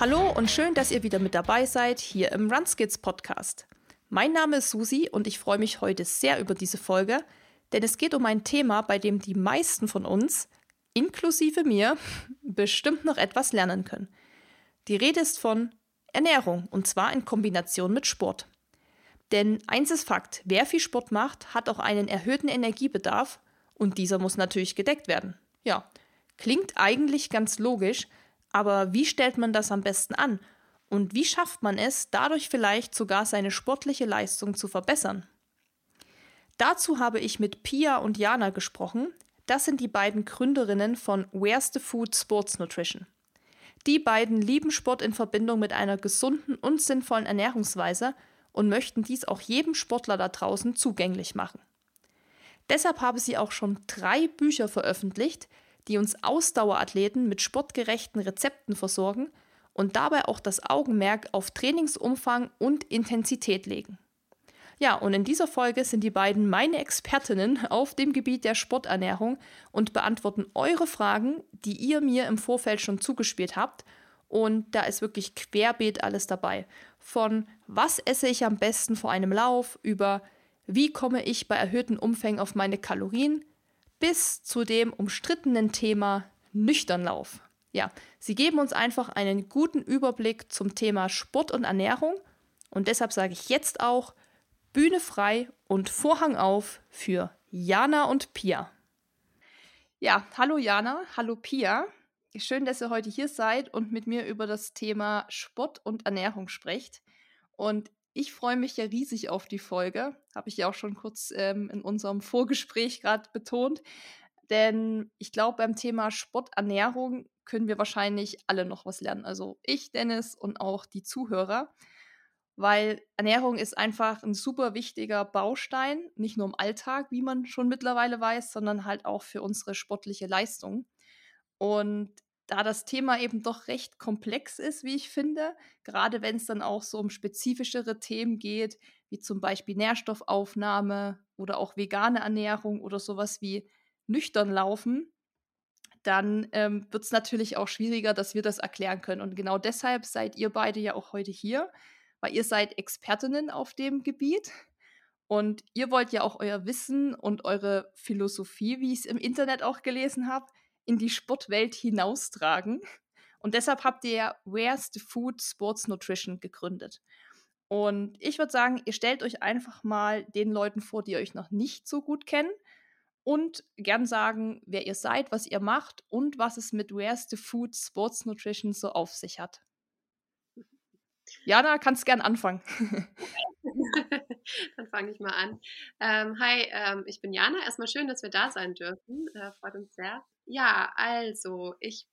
Hallo und schön, dass ihr wieder mit dabei seid hier im Runskids Podcast. Mein Name ist Susi und ich freue mich heute sehr über diese Folge, denn es geht um ein Thema, bei dem die meisten von uns, inklusive mir, bestimmt noch etwas lernen können. Die Rede ist von Ernährung und zwar in Kombination mit Sport. Denn eins ist Fakt, wer viel Sport macht, hat auch einen erhöhten Energiebedarf und dieser muss natürlich gedeckt werden. Ja, klingt eigentlich ganz logisch, aber wie stellt man das am besten an? Und wie schafft man es, dadurch vielleicht sogar seine sportliche Leistung zu verbessern? Dazu habe ich mit Pia und Jana gesprochen. Das sind die beiden Gründerinnen von Where's the Food Sports Nutrition. Die beiden lieben Sport in Verbindung mit einer gesunden und sinnvollen Ernährungsweise und möchten dies auch jedem Sportler da draußen zugänglich machen. Deshalb habe sie auch schon drei Bücher veröffentlicht, die uns Ausdauerathleten mit sportgerechten Rezepten versorgen und dabei auch das Augenmerk auf Trainingsumfang und Intensität legen. Ja, und in dieser Folge sind die beiden meine Expertinnen auf dem Gebiet der Sporternährung und beantworten eure Fragen, die ihr mir im Vorfeld schon zugespielt habt. Und da ist wirklich querbeet alles dabei. Von was esse ich am besten vor einem Lauf über wie komme ich bei erhöhten Umfängen auf meine Kalorien bis zu dem umstrittenen Thema Nüchternlauf. Ja, sie geben uns einfach einen guten Überblick zum Thema Sport und Ernährung und deshalb sage ich jetzt auch Bühne frei und Vorhang auf für Jana und Pia. Ja, hallo Jana, hallo Pia. Schön, dass ihr heute hier seid und mit mir über das Thema Sport und Ernährung sprecht. Und ich freue mich ja riesig auf die Folge. Habe ich ja auch schon kurz ähm, in unserem Vorgespräch gerade betont. Denn ich glaube, beim Thema Sporternährung können wir wahrscheinlich alle noch was lernen. Also ich, Dennis und auch die Zuhörer. Weil Ernährung ist einfach ein super wichtiger Baustein, nicht nur im Alltag, wie man schon mittlerweile weiß, sondern halt auch für unsere sportliche Leistung. Und da das Thema eben doch recht komplex ist, wie ich finde, gerade wenn es dann auch so um spezifischere Themen geht, wie zum Beispiel Nährstoffaufnahme oder auch vegane Ernährung oder sowas wie nüchtern laufen, dann ähm, wird es natürlich auch schwieriger, dass wir das erklären können. Und genau deshalb seid ihr beide ja auch heute hier, weil ihr seid Expertinnen auf dem Gebiet. Und ihr wollt ja auch euer Wissen und eure Philosophie, wie ich es im Internet auch gelesen habe, in die Sportwelt hinaustragen. Und deshalb habt ihr Where's the Food Sports Nutrition gegründet. Und ich würde sagen, ihr stellt euch einfach mal den Leuten vor, die euch noch nicht so gut kennen und gern sagen, wer ihr seid, was ihr macht und was es mit Where's the Food Sports Nutrition so auf sich hat. Jana, kannst gern anfangen. Dann fange ich mal an. Ähm, hi, ähm, ich bin Jana. Erstmal schön, dass wir da sein dürfen. Äh, freut uns sehr. Ja, also ich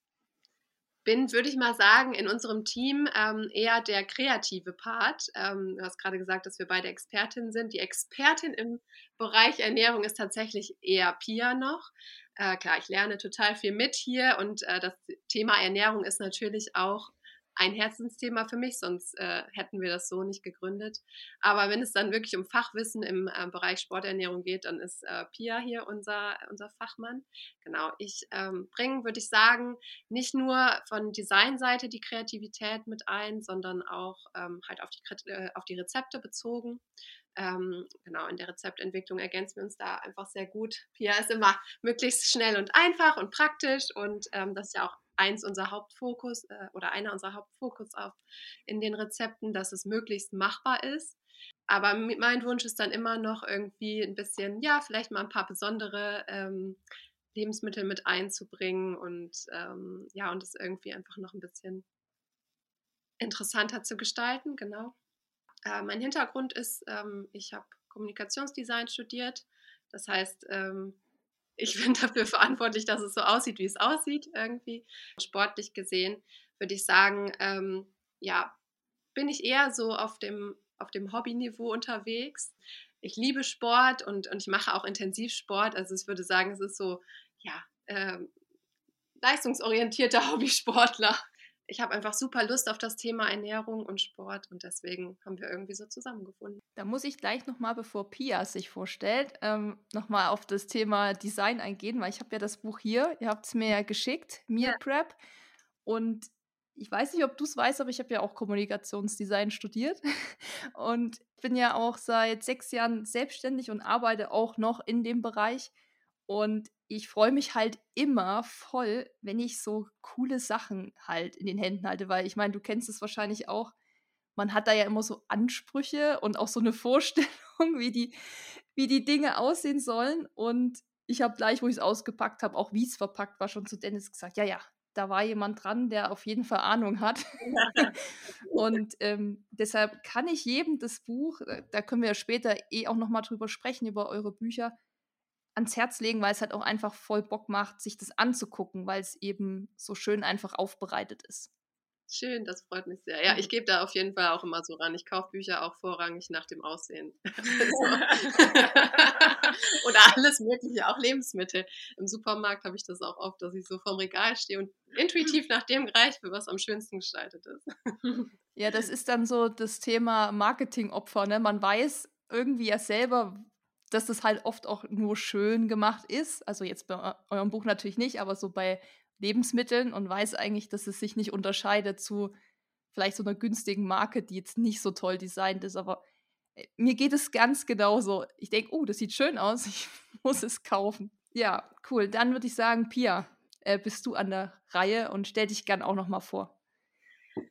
bin, würde ich mal sagen, in unserem Team ähm, eher der kreative Part. Ähm, du hast gerade gesagt, dass wir beide Expertinnen sind. Die Expertin im Bereich Ernährung ist tatsächlich eher Pia noch. Äh, klar, ich lerne total viel mit hier und äh, das Thema Ernährung ist natürlich auch ein Herzensthema für mich, sonst äh, hätten wir das so nicht gegründet. Aber wenn es dann wirklich um Fachwissen im äh, Bereich Sporternährung geht, dann ist äh, Pia hier unser, unser Fachmann. Genau, ich ähm, bringe, würde ich sagen, nicht nur von Designseite die Kreativität mit ein, sondern auch ähm, halt auf die, äh, auf die Rezepte bezogen. Ähm, genau, in der Rezeptentwicklung ergänzen wir uns da einfach sehr gut. Pia ist immer möglichst schnell und einfach und praktisch und ähm, das ist ja auch eins unser Hauptfokus äh, oder einer unserer Hauptfokus auf in den Rezepten, dass es möglichst machbar ist. Aber mein Wunsch ist dann immer noch irgendwie ein bisschen, ja, vielleicht mal ein paar besondere ähm, Lebensmittel mit einzubringen und ähm, ja, und es irgendwie einfach noch ein bisschen interessanter zu gestalten, genau. Äh, mein Hintergrund ist, ähm, ich habe Kommunikationsdesign studiert. Das heißt, ähm, ich bin dafür verantwortlich, dass es so aussieht, wie es aussieht, irgendwie. Sportlich gesehen würde ich sagen, ähm, ja, bin ich eher so auf dem, auf dem Hobbyniveau unterwegs. Ich liebe Sport und, und ich mache auch Intensivsport. Also ich würde sagen, es ist so, ja, ähm, leistungsorientierter Hobbysportler ich habe einfach super Lust auf das Thema Ernährung und Sport und deswegen haben wir irgendwie so zusammengefunden. Da muss ich gleich nochmal, bevor Pia sich vorstellt, ähm, nochmal auf das Thema Design eingehen, weil ich habe ja das Buch hier, ihr habt es mir ja geschickt, Meal ja. Prep. Und ich weiß nicht, ob du es weißt, aber ich habe ja auch Kommunikationsdesign studiert und bin ja auch seit sechs Jahren selbstständig und arbeite auch noch in dem Bereich. Und ich freue mich halt immer voll, wenn ich so coole Sachen halt in den Händen halte, weil ich meine, du kennst es wahrscheinlich auch. Man hat da ja immer so Ansprüche und auch so eine Vorstellung, wie die, wie die Dinge aussehen sollen. Und ich habe gleich, wo ich es ausgepackt habe, auch wie es verpackt war, schon zu Dennis gesagt, ja, ja, da war jemand dran, der auf jeden Fall Ahnung hat. und ähm, deshalb kann ich jedem das Buch, äh, da können wir ja später eh auch nochmal drüber sprechen, über eure Bücher, ans Herz legen, weil es halt auch einfach voll Bock macht, sich das anzugucken, weil es eben so schön einfach aufbereitet ist. Schön, das freut mich sehr. Ja, ich gebe da auf jeden Fall auch immer so ran. Ich kaufe Bücher auch vorrangig nach dem Aussehen. Oder alles Mögliche, auch Lebensmittel. Im Supermarkt habe ich das auch oft, dass ich so vorm Regal stehe und intuitiv nach dem greife, was am schönsten gestaltet ist. Ja, das ist dann so das Thema Marketingopfer. Ne? Man weiß irgendwie ja selber, dass das halt oft auch nur schön gemacht ist. Also jetzt bei eurem Buch natürlich nicht, aber so bei Lebensmitteln und weiß eigentlich, dass es sich nicht unterscheidet zu vielleicht so einer günstigen Marke, die jetzt nicht so toll designt ist. Aber äh, mir geht es ganz genauso. Ich denke, oh, das sieht schön aus, ich muss es kaufen. Ja, cool. Dann würde ich sagen, Pia, äh, bist du an der Reihe und stell dich gern auch noch mal vor.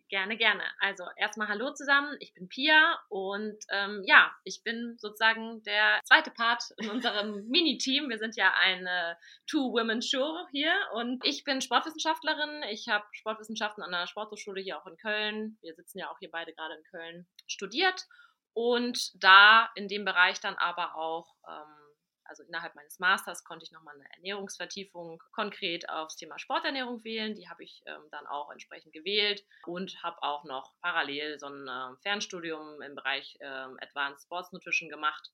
Gerne, gerne. Also erstmal Hallo zusammen, ich bin Pia und ähm, ja, ich bin sozusagen der zweite Part in unserem Mini-Team. Wir sind ja eine Two-Women-Show hier und ich bin Sportwissenschaftlerin. Ich habe Sportwissenschaften an der Sporthochschule hier auch in Köln. Wir sitzen ja auch hier beide gerade in Köln studiert und da in dem Bereich dann aber auch ähm, also innerhalb meines Masters konnte ich nochmal eine Ernährungsvertiefung konkret aufs Thema Sporternährung wählen. Die habe ich ähm, dann auch entsprechend gewählt und habe auch noch parallel so ein äh, Fernstudium im Bereich äh, Advanced Sports Nutrition gemacht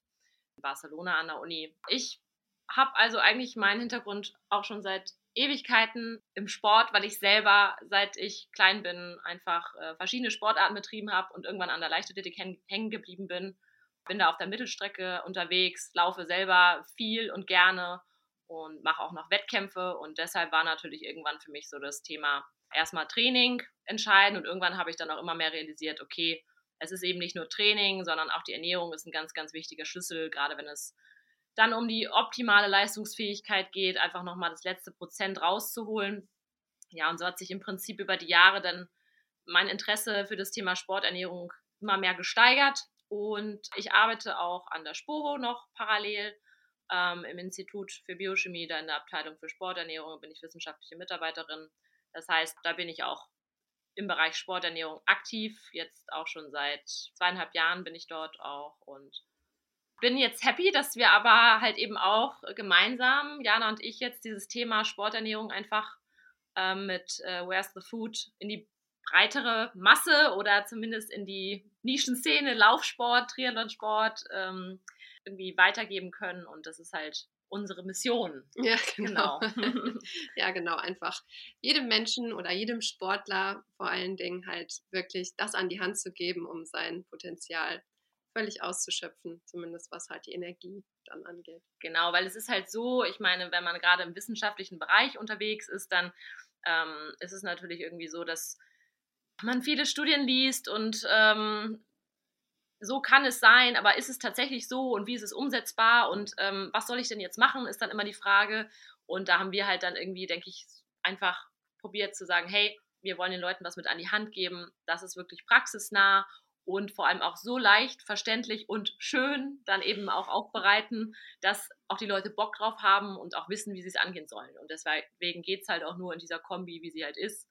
in Barcelona an der Uni. Ich habe also eigentlich meinen Hintergrund auch schon seit Ewigkeiten im Sport, weil ich selber, seit ich klein bin, einfach äh, verschiedene Sportarten betrieben habe und irgendwann an der Leichtathletik hängen geblieben bin bin da auf der Mittelstrecke unterwegs, laufe selber viel und gerne und mache auch noch Wettkämpfe und deshalb war natürlich irgendwann für mich so das Thema erstmal Training entscheidend und irgendwann habe ich dann auch immer mehr realisiert, okay, es ist eben nicht nur Training, sondern auch die Ernährung ist ein ganz, ganz wichtiger Schlüssel, gerade wenn es dann um die optimale Leistungsfähigkeit geht, einfach nochmal das letzte Prozent rauszuholen. Ja, und so hat sich im Prinzip über die Jahre dann mein Interesse für das Thema Sporternährung immer mehr gesteigert. Und ich arbeite auch an der Sporo noch parallel ähm, im Institut für Biochemie, da in der Abteilung für Sporternährung bin ich wissenschaftliche Mitarbeiterin. Das heißt, da bin ich auch im Bereich Sporternährung aktiv. Jetzt auch schon seit zweieinhalb Jahren bin ich dort auch und bin jetzt happy, dass wir aber halt eben auch gemeinsam, Jana und ich, jetzt dieses Thema Sporternährung einfach ähm, mit äh, Where's the Food in die breitere Masse oder zumindest in die Nischenszene, Laufsport, Triathlonsport ähm, irgendwie weitergeben können. Und das ist halt unsere Mission. Ja, genau. genau. ja, genau. Einfach jedem Menschen oder jedem Sportler vor allen Dingen halt wirklich das an die Hand zu geben, um sein Potenzial völlig auszuschöpfen, zumindest was halt die Energie dann angeht. Genau, weil es ist halt so, ich meine, wenn man gerade im wissenschaftlichen Bereich unterwegs ist, dann ähm, ist es natürlich irgendwie so, dass man viele Studien liest und ähm, so kann es sein, aber ist es tatsächlich so und wie ist es umsetzbar und ähm, was soll ich denn jetzt machen, ist dann immer die Frage. Und da haben wir halt dann irgendwie, denke ich, einfach probiert zu sagen, hey, wir wollen den Leuten was mit an die Hand geben, das ist wirklich praxisnah und vor allem auch so leicht verständlich und schön dann eben auch aufbereiten, dass auch die Leute Bock drauf haben und auch wissen, wie sie es angehen sollen. Und deswegen geht es halt auch nur in dieser Kombi, wie sie halt ist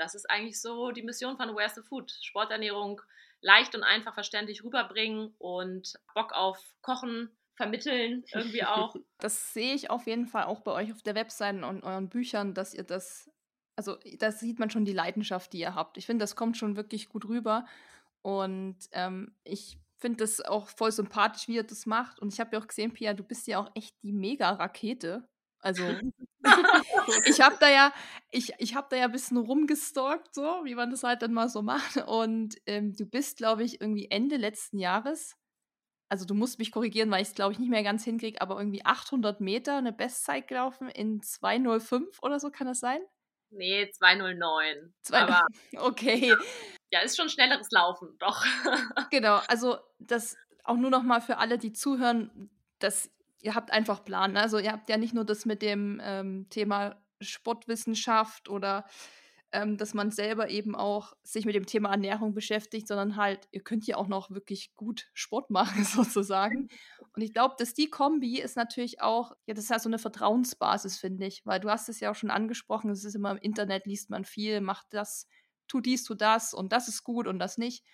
das ist eigentlich so die Mission von Where's the Food. Sporternährung leicht und einfach verständlich rüberbringen und Bock auf Kochen vermitteln irgendwie auch. Das sehe ich auf jeden Fall auch bei euch auf der Webseite und euren Büchern, dass ihr das, also da sieht man schon die Leidenschaft, die ihr habt. Ich finde, das kommt schon wirklich gut rüber und ähm, ich finde das auch voll sympathisch, wie ihr das macht. Und ich habe ja auch gesehen, Pia, du bist ja auch echt die Mega-Rakete. Also ich habe da ja, ich, ich habe da ja ein bisschen rumgestalkt, so wie man das halt dann mal so macht. Und ähm, du bist, glaube ich, irgendwie Ende letzten Jahres, also du musst mich korrigieren, weil ich es, glaube ich, nicht mehr ganz hinkriege, aber irgendwie 800 Meter eine Bestzeit gelaufen in 205 oder so, kann das sein? Nee, 209. Zwei, aber okay. Ja. ja, ist schon schnelleres Laufen, doch. genau, also das auch nur noch mal für alle, die zuhören, dass ihr habt einfach Plan. Ne? Also ihr habt ja nicht nur das mit dem ähm, Thema Sportwissenschaft oder ähm, dass man selber eben auch sich mit dem Thema Ernährung beschäftigt, sondern halt, ihr könnt ja auch noch wirklich gut Sport machen, sozusagen. Und ich glaube, dass die Kombi ist natürlich auch, ja, das ist ja so eine Vertrauensbasis, finde ich, weil du hast es ja auch schon angesprochen, es ist immer im Internet, liest man viel, macht das, tu dies, tu das und das ist gut und das nicht.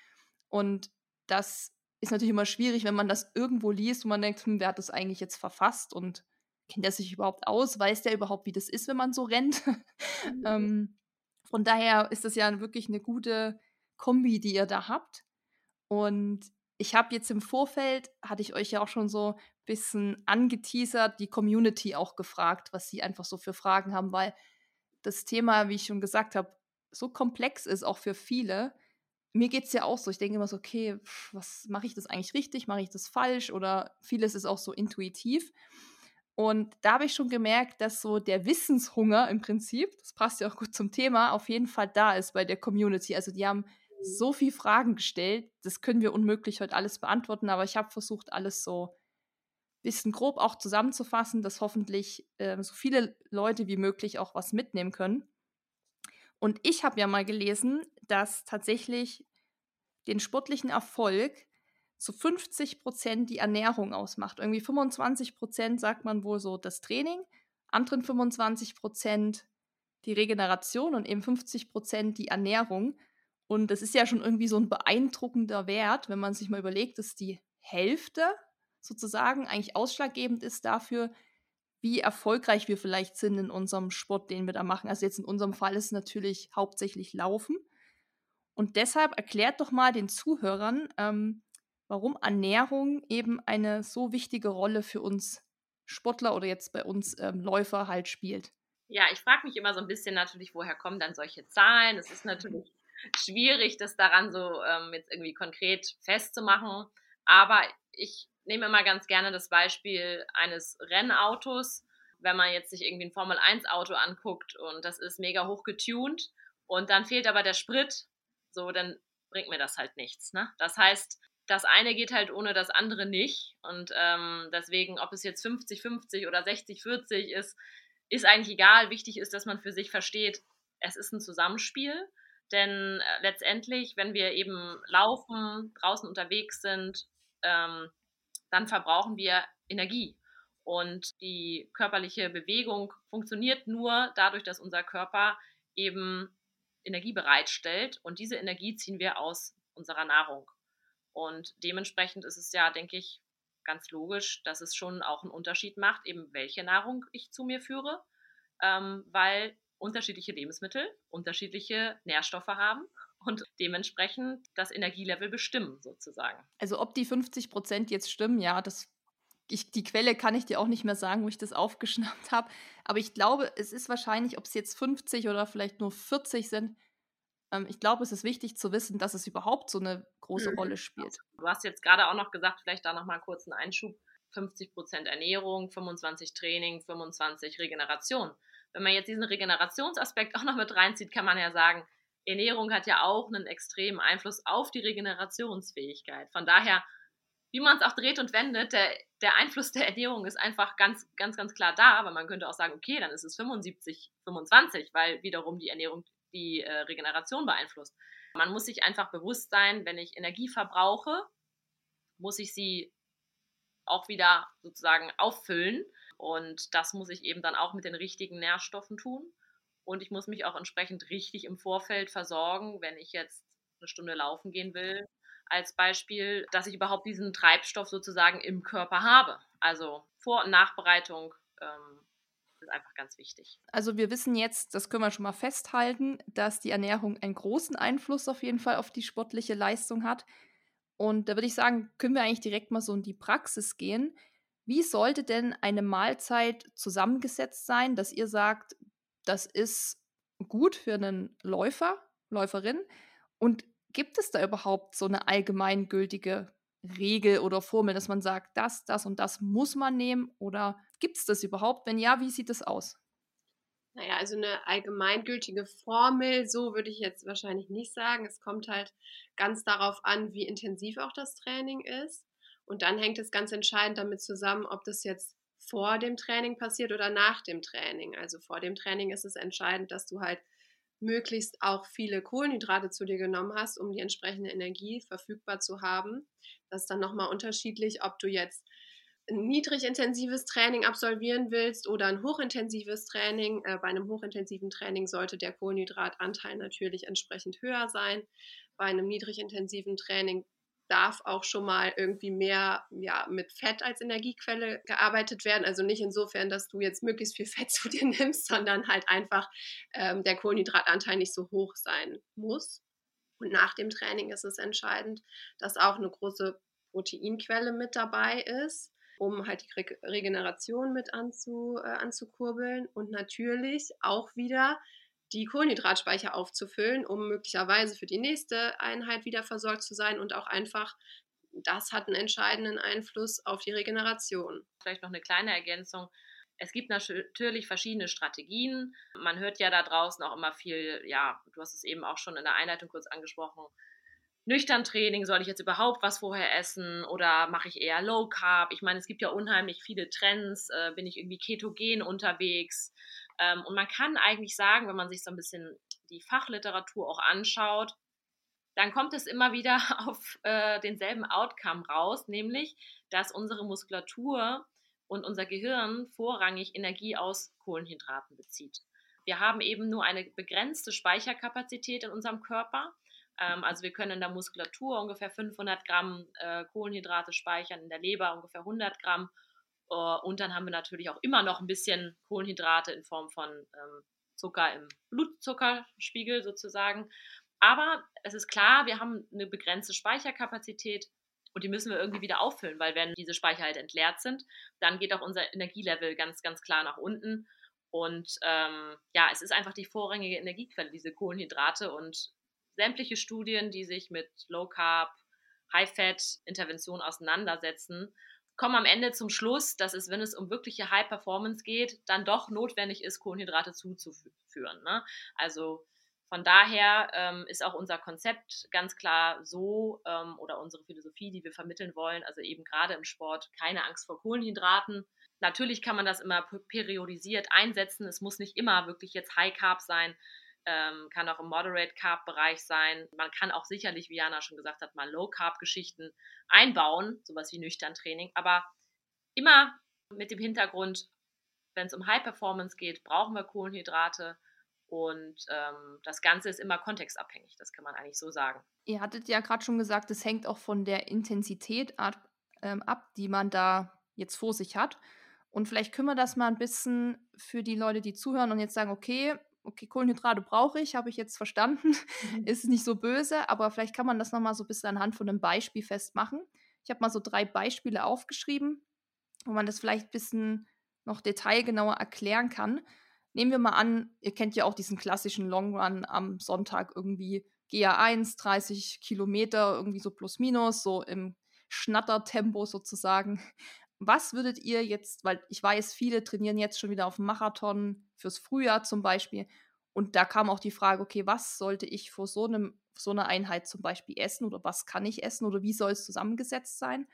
Und das ist natürlich immer schwierig, wenn man das irgendwo liest und man denkt, hm, wer hat das eigentlich jetzt verfasst und kennt er sich überhaupt aus? Weiß der überhaupt, wie das ist, wenn man so rennt? Mhm. ähm, von daher ist das ja wirklich eine gute Kombi, die ihr da habt. Und ich habe jetzt im Vorfeld, hatte ich euch ja auch schon so ein bisschen angeteasert, die Community auch gefragt, was sie einfach so für Fragen haben, weil das Thema, wie ich schon gesagt habe, so komplex ist, auch für viele. Mir geht es ja auch so. Ich denke immer so, okay, was mache ich das eigentlich richtig? Mache ich das falsch? Oder vieles ist auch so intuitiv. Und da habe ich schon gemerkt, dass so der Wissenshunger im Prinzip, das passt ja auch gut zum Thema, auf jeden Fall da ist bei der Community. Also die haben so viele Fragen gestellt, das können wir unmöglich heute alles beantworten, aber ich habe versucht, alles so ein bisschen grob auch zusammenzufassen, dass hoffentlich äh, so viele Leute wie möglich auch was mitnehmen können. Und ich habe ja mal gelesen, dass tatsächlich den sportlichen Erfolg zu 50 Prozent die Ernährung ausmacht. Irgendwie 25 Prozent sagt man wohl so das Training, anderen 25 Prozent die Regeneration und eben 50 Prozent die Ernährung. Und das ist ja schon irgendwie so ein beeindruckender Wert, wenn man sich mal überlegt, dass die Hälfte sozusagen eigentlich ausschlaggebend ist dafür, wie erfolgreich wir vielleicht sind in unserem Sport, den wir da machen. Also jetzt in unserem Fall ist es natürlich hauptsächlich Laufen. Und deshalb erklärt doch mal den Zuhörern, ähm, warum Ernährung eben eine so wichtige Rolle für uns Sportler oder jetzt bei uns ähm, Läufer halt spielt. Ja, ich frage mich immer so ein bisschen natürlich, woher kommen dann solche Zahlen? Es ist natürlich schwierig, das daran so ähm, jetzt irgendwie konkret festzumachen. Aber ich nehme immer ganz gerne das Beispiel eines Rennautos. Wenn man jetzt sich irgendwie ein Formel-1-Auto anguckt und das ist mega hoch getuned und dann fehlt aber der Sprit, so, dann bringt mir das halt nichts. Ne? Das heißt, das eine geht halt ohne das andere nicht. Und ähm, deswegen, ob es jetzt 50-50 oder 60-40 ist, ist eigentlich egal. Wichtig ist, dass man für sich versteht, es ist ein Zusammenspiel. Denn äh, letztendlich, wenn wir eben laufen, draußen unterwegs sind, ähm, dann verbrauchen wir Energie. Und die körperliche Bewegung funktioniert nur dadurch, dass unser Körper eben Energie bereitstellt. Und diese Energie ziehen wir aus unserer Nahrung. Und dementsprechend ist es ja, denke ich, ganz logisch, dass es schon auch einen Unterschied macht, eben welche Nahrung ich zu mir führe, ähm, weil unterschiedliche Lebensmittel unterschiedliche Nährstoffe haben und dementsprechend das Energielevel bestimmen sozusagen. Also ob die 50 Prozent jetzt stimmen, ja, das ich, die Quelle kann ich dir auch nicht mehr sagen, wo ich das aufgeschnappt habe. Aber ich glaube, es ist wahrscheinlich, ob es jetzt 50 oder vielleicht nur 40 sind, ähm, ich glaube, es ist wichtig zu wissen, dass es überhaupt so eine große mhm. Rolle spielt. Du hast jetzt gerade auch noch gesagt, vielleicht da nochmal kurz einen Einschub. 50% Ernährung, 25 Training, 25 Regeneration. Wenn man jetzt diesen Regenerationsaspekt auch noch mit reinzieht, kann man ja sagen, Ernährung hat ja auch einen extremen Einfluss auf die Regenerationsfähigkeit. Von daher, wie man es auch dreht und wendet, der, der Einfluss der Ernährung ist einfach ganz, ganz, ganz klar da, aber man könnte auch sagen, okay, dann ist es 75, 25, weil wiederum die Ernährung die äh, Regeneration beeinflusst. Man muss sich einfach bewusst sein, wenn ich Energie verbrauche, muss ich sie auch wieder sozusagen auffüllen. Und das muss ich eben dann auch mit den richtigen Nährstoffen tun. Und ich muss mich auch entsprechend richtig im Vorfeld versorgen, wenn ich jetzt eine Stunde laufen gehen will, als Beispiel, dass ich überhaupt diesen Treibstoff sozusagen im Körper habe. Also Vor- und Nachbereitung ähm, ist einfach ganz wichtig. Also wir wissen jetzt, das können wir schon mal festhalten, dass die Ernährung einen großen Einfluss auf jeden Fall auf die sportliche Leistung hat. Und da würde ich sagen, können wir eigentlich direkt mal so in die Praxis gehen. Wie sollte denn eine Mahlzeit zusammengesetzt sein, dass ihr sagt, das ist gut für einen Läufer, Läuferin? Und gibt es da überhaupt so eine allgemeingültige Regel oder Formel, dass man sagt, das, das und das muss man nehmen? Oder gibt es das überhaupt? Wenn ja, wie sieht das aus? Naja, also eine allgemeingültige Formel, so würde ich jetzt wahrscheinlich nicht sagen. Es kommt halt ganz darauf an, wie intensiv auch das Training ist. Und dann hängt es ganz entscheidend damit zusammen, ob das jetzt vor dem Training passiert oder nach dem Training. Also vor dem Training ist es entscheidend, dass du halt möglichst auch viele Kohlenhydrate zu dir genommen hast, um die entsprechende Energie verfügbar zu haben. Das ist dann nochmal unterschiedlich, ob du jetzt ein niedrigintensives Training absolvieren willst oder ein hochintensives Training. Äh, bei einem hochintensiven Training sollte der Kohlenhydratanteil natürlich entsprechend höher sein. Bei einem niedrigintensiven Training darf auch schon mal irgendwie mehr ja, mit Fett als Energiequelle gearbeitet werden. Also nicht insofern, dass du jetzt möglichst viel Fett zu dir nimmst, sondern halt einfach ähm, der Kohlenhydratanteil nicht so hoch sein muss. Und nach dem Training ist es entscheidend, dass auch eine große Proteinquelle mit dabei ist, um halt die Re Regeneration mit anzu, äh, anzukurbeln. Und natürlich auch wieder die Kohlenhydratspeicher aufzufüllen, um möglicherweise für die nächste Einheit wieder versorgt zu sein und auch einfach, das hat einen entscheidenden Einfluss auf die Regeneration. Vielleicht noch eine kleine Ergänzung. Es gibt natürlich verschiedene Strategien. Man hört ja da draußen auch immer viel, ja, du hast es eben auch schon in der Einleitung kurz angesprochen. Nüchtern Training, soll ich jetzt überhaupt was vorher essen oder mache ich eher Low Carb? Ich meine, es gibt ja unheimlich viele Trends. Äh, bin ich irgendwie ketogen unterwegs? Ähm, und man kann eigentlich sagen, wenn man sich so ein bisschen die Fachliteratur auch anschaut, dann kommt es immer wieder auf äh, denselben Outcome raus, nämlich, dass unsere Muskulatur und unser Gehirn vorrangig Energie aus Kohlenhydraten bezieht. Wir haben eben nur eine begrenzte Speicherkapazität in unserem Körper. Ähm, also wir können in der Muskulatur ungefähr 500 Gramm äh, Kohlenhydrate speichern, in der Leber ungefähr 100 Gramm und dann haben wir natürlich auch immer noch ein bisschen Kohlenhydrate in Form von ähm, Zucker im Blutzuckerspiegel sozusagen. Aber es ist klar, wir haben eine begrenzte Speicherkapazität und die müssen wir irgendwie wieder auffüllen, weil wenn diese Speicher halt entleert sind, dann geht auch unser Energielevel ganz, ganz klar nach unten. Und ähm, ja, es ist einfach die vorrangige Energiequelle, diese Kohlenhydrate und sämtliche Studien, die sich mit Low Carb, High Fat Intervention auseinandersetzen, kommen am Ende zum Schluss, dass es, wenn es um wirkliche High Performance geht, dann doch notwendig ist, Kohlenhydrate zuzuführen. Ne? Also von daher ähm, ist auch unser Konzept ganz klar so ähm, oder unsere Philosophie, die wir vermitteln wollen, also eben gerade im Sport keine Angst vor Kohlenhydraten. Natürlich kann man das immer periodisiert einsetzen. Es muss nicht immer wirklich jetzt High Carb sein ähm, kann auch im Moderate Carb Bereich sein. Man kann auch sicherlich, wie Jana schon gesagt hat, mal Low Carb Geschichten einbauen, sowas wie nüchtern Training, aber immer mit dem Hintergrund, wenn es um High Performance geht, brauchen wir Kohlenhydrate und ähm, das Ganze ist immer kontextabhängig, das kann man eigentlich so sagen. Ihr hattet ja gerade schon gesagt, es hängt auch von der Intensität ab, ähm, ab, die man da jetzt vor sich hat. Und vielleicht können wir das mal ein bisschen für die Leute, die zuhören und jetzt sagen, okay, okay, Kohlenhydrate brauche ich, habe ich jetzt verstanden, mhm. ist nicht so böse, aber vielleicht kann man das nochmal so ein bisschen anhand von einem Beispiel festmachen. Ich habe mal so drei Beispiele aufgeschrieben, wo man das vielleicht ein bisschen noch detailgenauer erklären kann. Nehmen wir mal an, ihr kennt ja auch diesen klassischen Long Run am Sonntag irgendwie GA1, 30 Kilometer, irgendwie so plus minus, so im Schnattertempo sozusagen. Was würdet ihr jetzt, weil ich weiß, viele trainieren jetzt schon wieder auf dem Marathon, fürs Frühjahr zum Beispiel. Und da kam auch die Frage, okay, was sollte ich vor so, einem, so einer Einheit zum Beispiel essen oder was kann ich essen oder wie soll es zusammengesetzt sein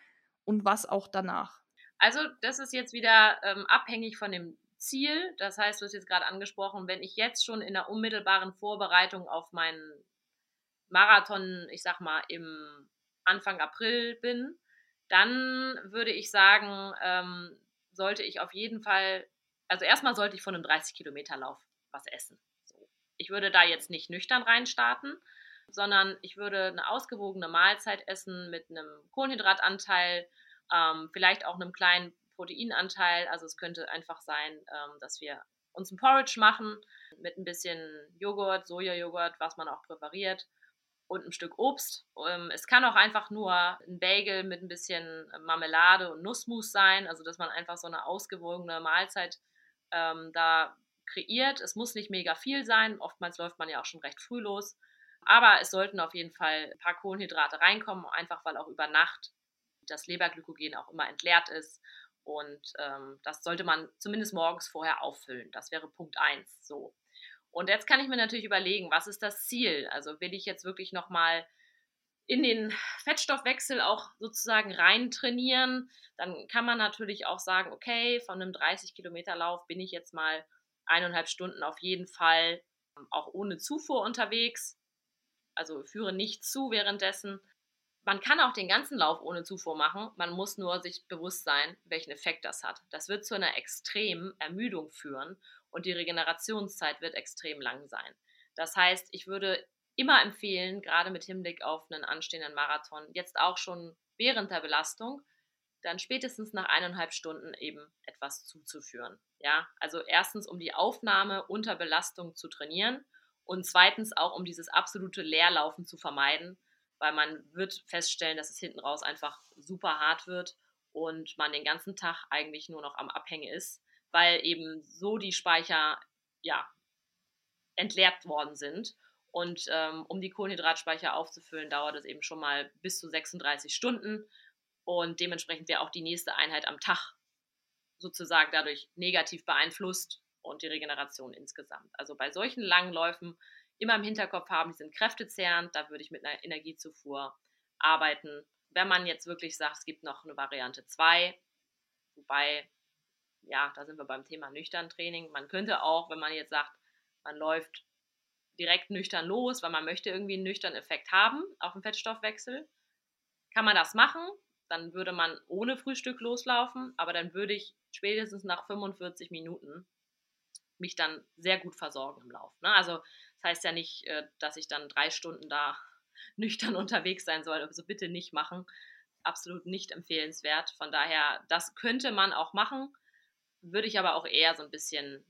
und was auch danach? Also das ist jetzt wieder ähm, abhängig von dem Ziel. Das heißt, du hast jetzt gerade angesprochen, wenn ich jetzt schon in der unmittelbaren Vorbereitung auf meinen Marathon, ich sag mal, im Anfang April bin, dann würde ich sagen, ähm, sollte ich auf jeden Fall, also erstmal sollte ich von einem 30 Kilometer Lauf was essen. So. Ich würde da jetzt nicht nüchtern reinstarten, sondern ich würde eine ausgewogene Mahlzeit essen mit einem Kohlenhydratanteil, ähm, vielleicht auch einem kleinen Proteinanteil. Also es könnte einfach sein, ähm, dass wir uns ein Porridge machen mit ein bisschen Joghurt, Sojajoghurt, was man auch präpariert und ein Stück Obst. Ähm, es kann auch einfach nur ein Bagel mit ein bisschen Marmelade und Nussmus sein, also dass man einfach so eine ausgewogene Mahlzeit ähm, da kreiert. Es muss nicht mega viel sein, oftmals läuft man ja auch schon recht früh los, aber es sollten auf jeden Fall ein paar Kohlenhydrate reinkommen, einfach weil auch über Nacht das Leberglykogen auch immer entleert ist Und ähm, das sollte man zumindest morgens vorher auffüllen. Das wäre Punkt 1 so. Und jetzt kann ich mir natürlich überlegen, was ist das Ziel? Also will ich jetzt wirklich nochmal in den Fettstoffwechsel auch sozusagen rein trainieren, dann kann man natürlich auch sagen, okay, von einem 30 Kilometer Lauf bin ich jetzt mal eineinhalb Stunden auf jeden Fall ähm, auch ohne Zufuhr unterwegs. Also führe nicht zu währenddessen. Man kann auch den ganzen Lauf ohne Zufuhr machen. Man muss nur sich bewusst sein, welchen Effekt das hat. Das wird zu einer extremen Ermüdung führen und die Regenerationszeit wird extrem lang sein. Das heißt, ich würde immer empfehlen, gerade mit Hinblick auf einen anstehenden Marathon, jetzt auch schon während der Belastung, dann spätestens nach eineinhalb Stunden eben etwas zuzuführen. Ja, also erstens, um die Aufnahme unter Belastung zu trainieren und zweitens auch, um dieses absolute Leerlaufen zu vermeiden, weil man wird feststellen, dass es hinten raus einfach super hart wird und man den ganzen Tag eigentlich nur noch am Abhängen ist, weil eben so die Speicher ja entleert worden sind. Und ähm, um die Kohlenhydratspeicher aufzufüllen, dauert es eben schon mal bis zu 36 Stunden und dementsprechend wäre auch die nächste Einheit am Tag sozusagen dadurch negativ beeinflusst und die Regeneration insgesamt. Also bei solchen langen Läufen immer im Hinterkopf haben, die sind kräftezehrend, da würde ich mit einer Energiezufuhr arbeiten. Wenn man jetzt wirklich sagt, es gibt noch eine Variante 2, wobei, ja, da sind wir beim Thema nüchtern Training. Man könnte auch, wenn man jetzt sagt, man läuft direkt nüchtern los, weil man möchte irgendwie einen nüchternen Effekt haben auf den Fettstoffwechsel, kann man das machen dann würde man ohne Frühstück loslaufen, aber dann würde ich spätestens nach 45 Minuten mich dann sehr gut versorgen im Lauf. Ne? Also das heißt ja nicht, äh, dass ich dann drei Stunden da nüchtern unterwegs sein soll. Also bitte nicht machen. Absolut nicht empfehlenswert. Von daher, das könnte man auch machen, würde ich aber auch eher so ein bisschen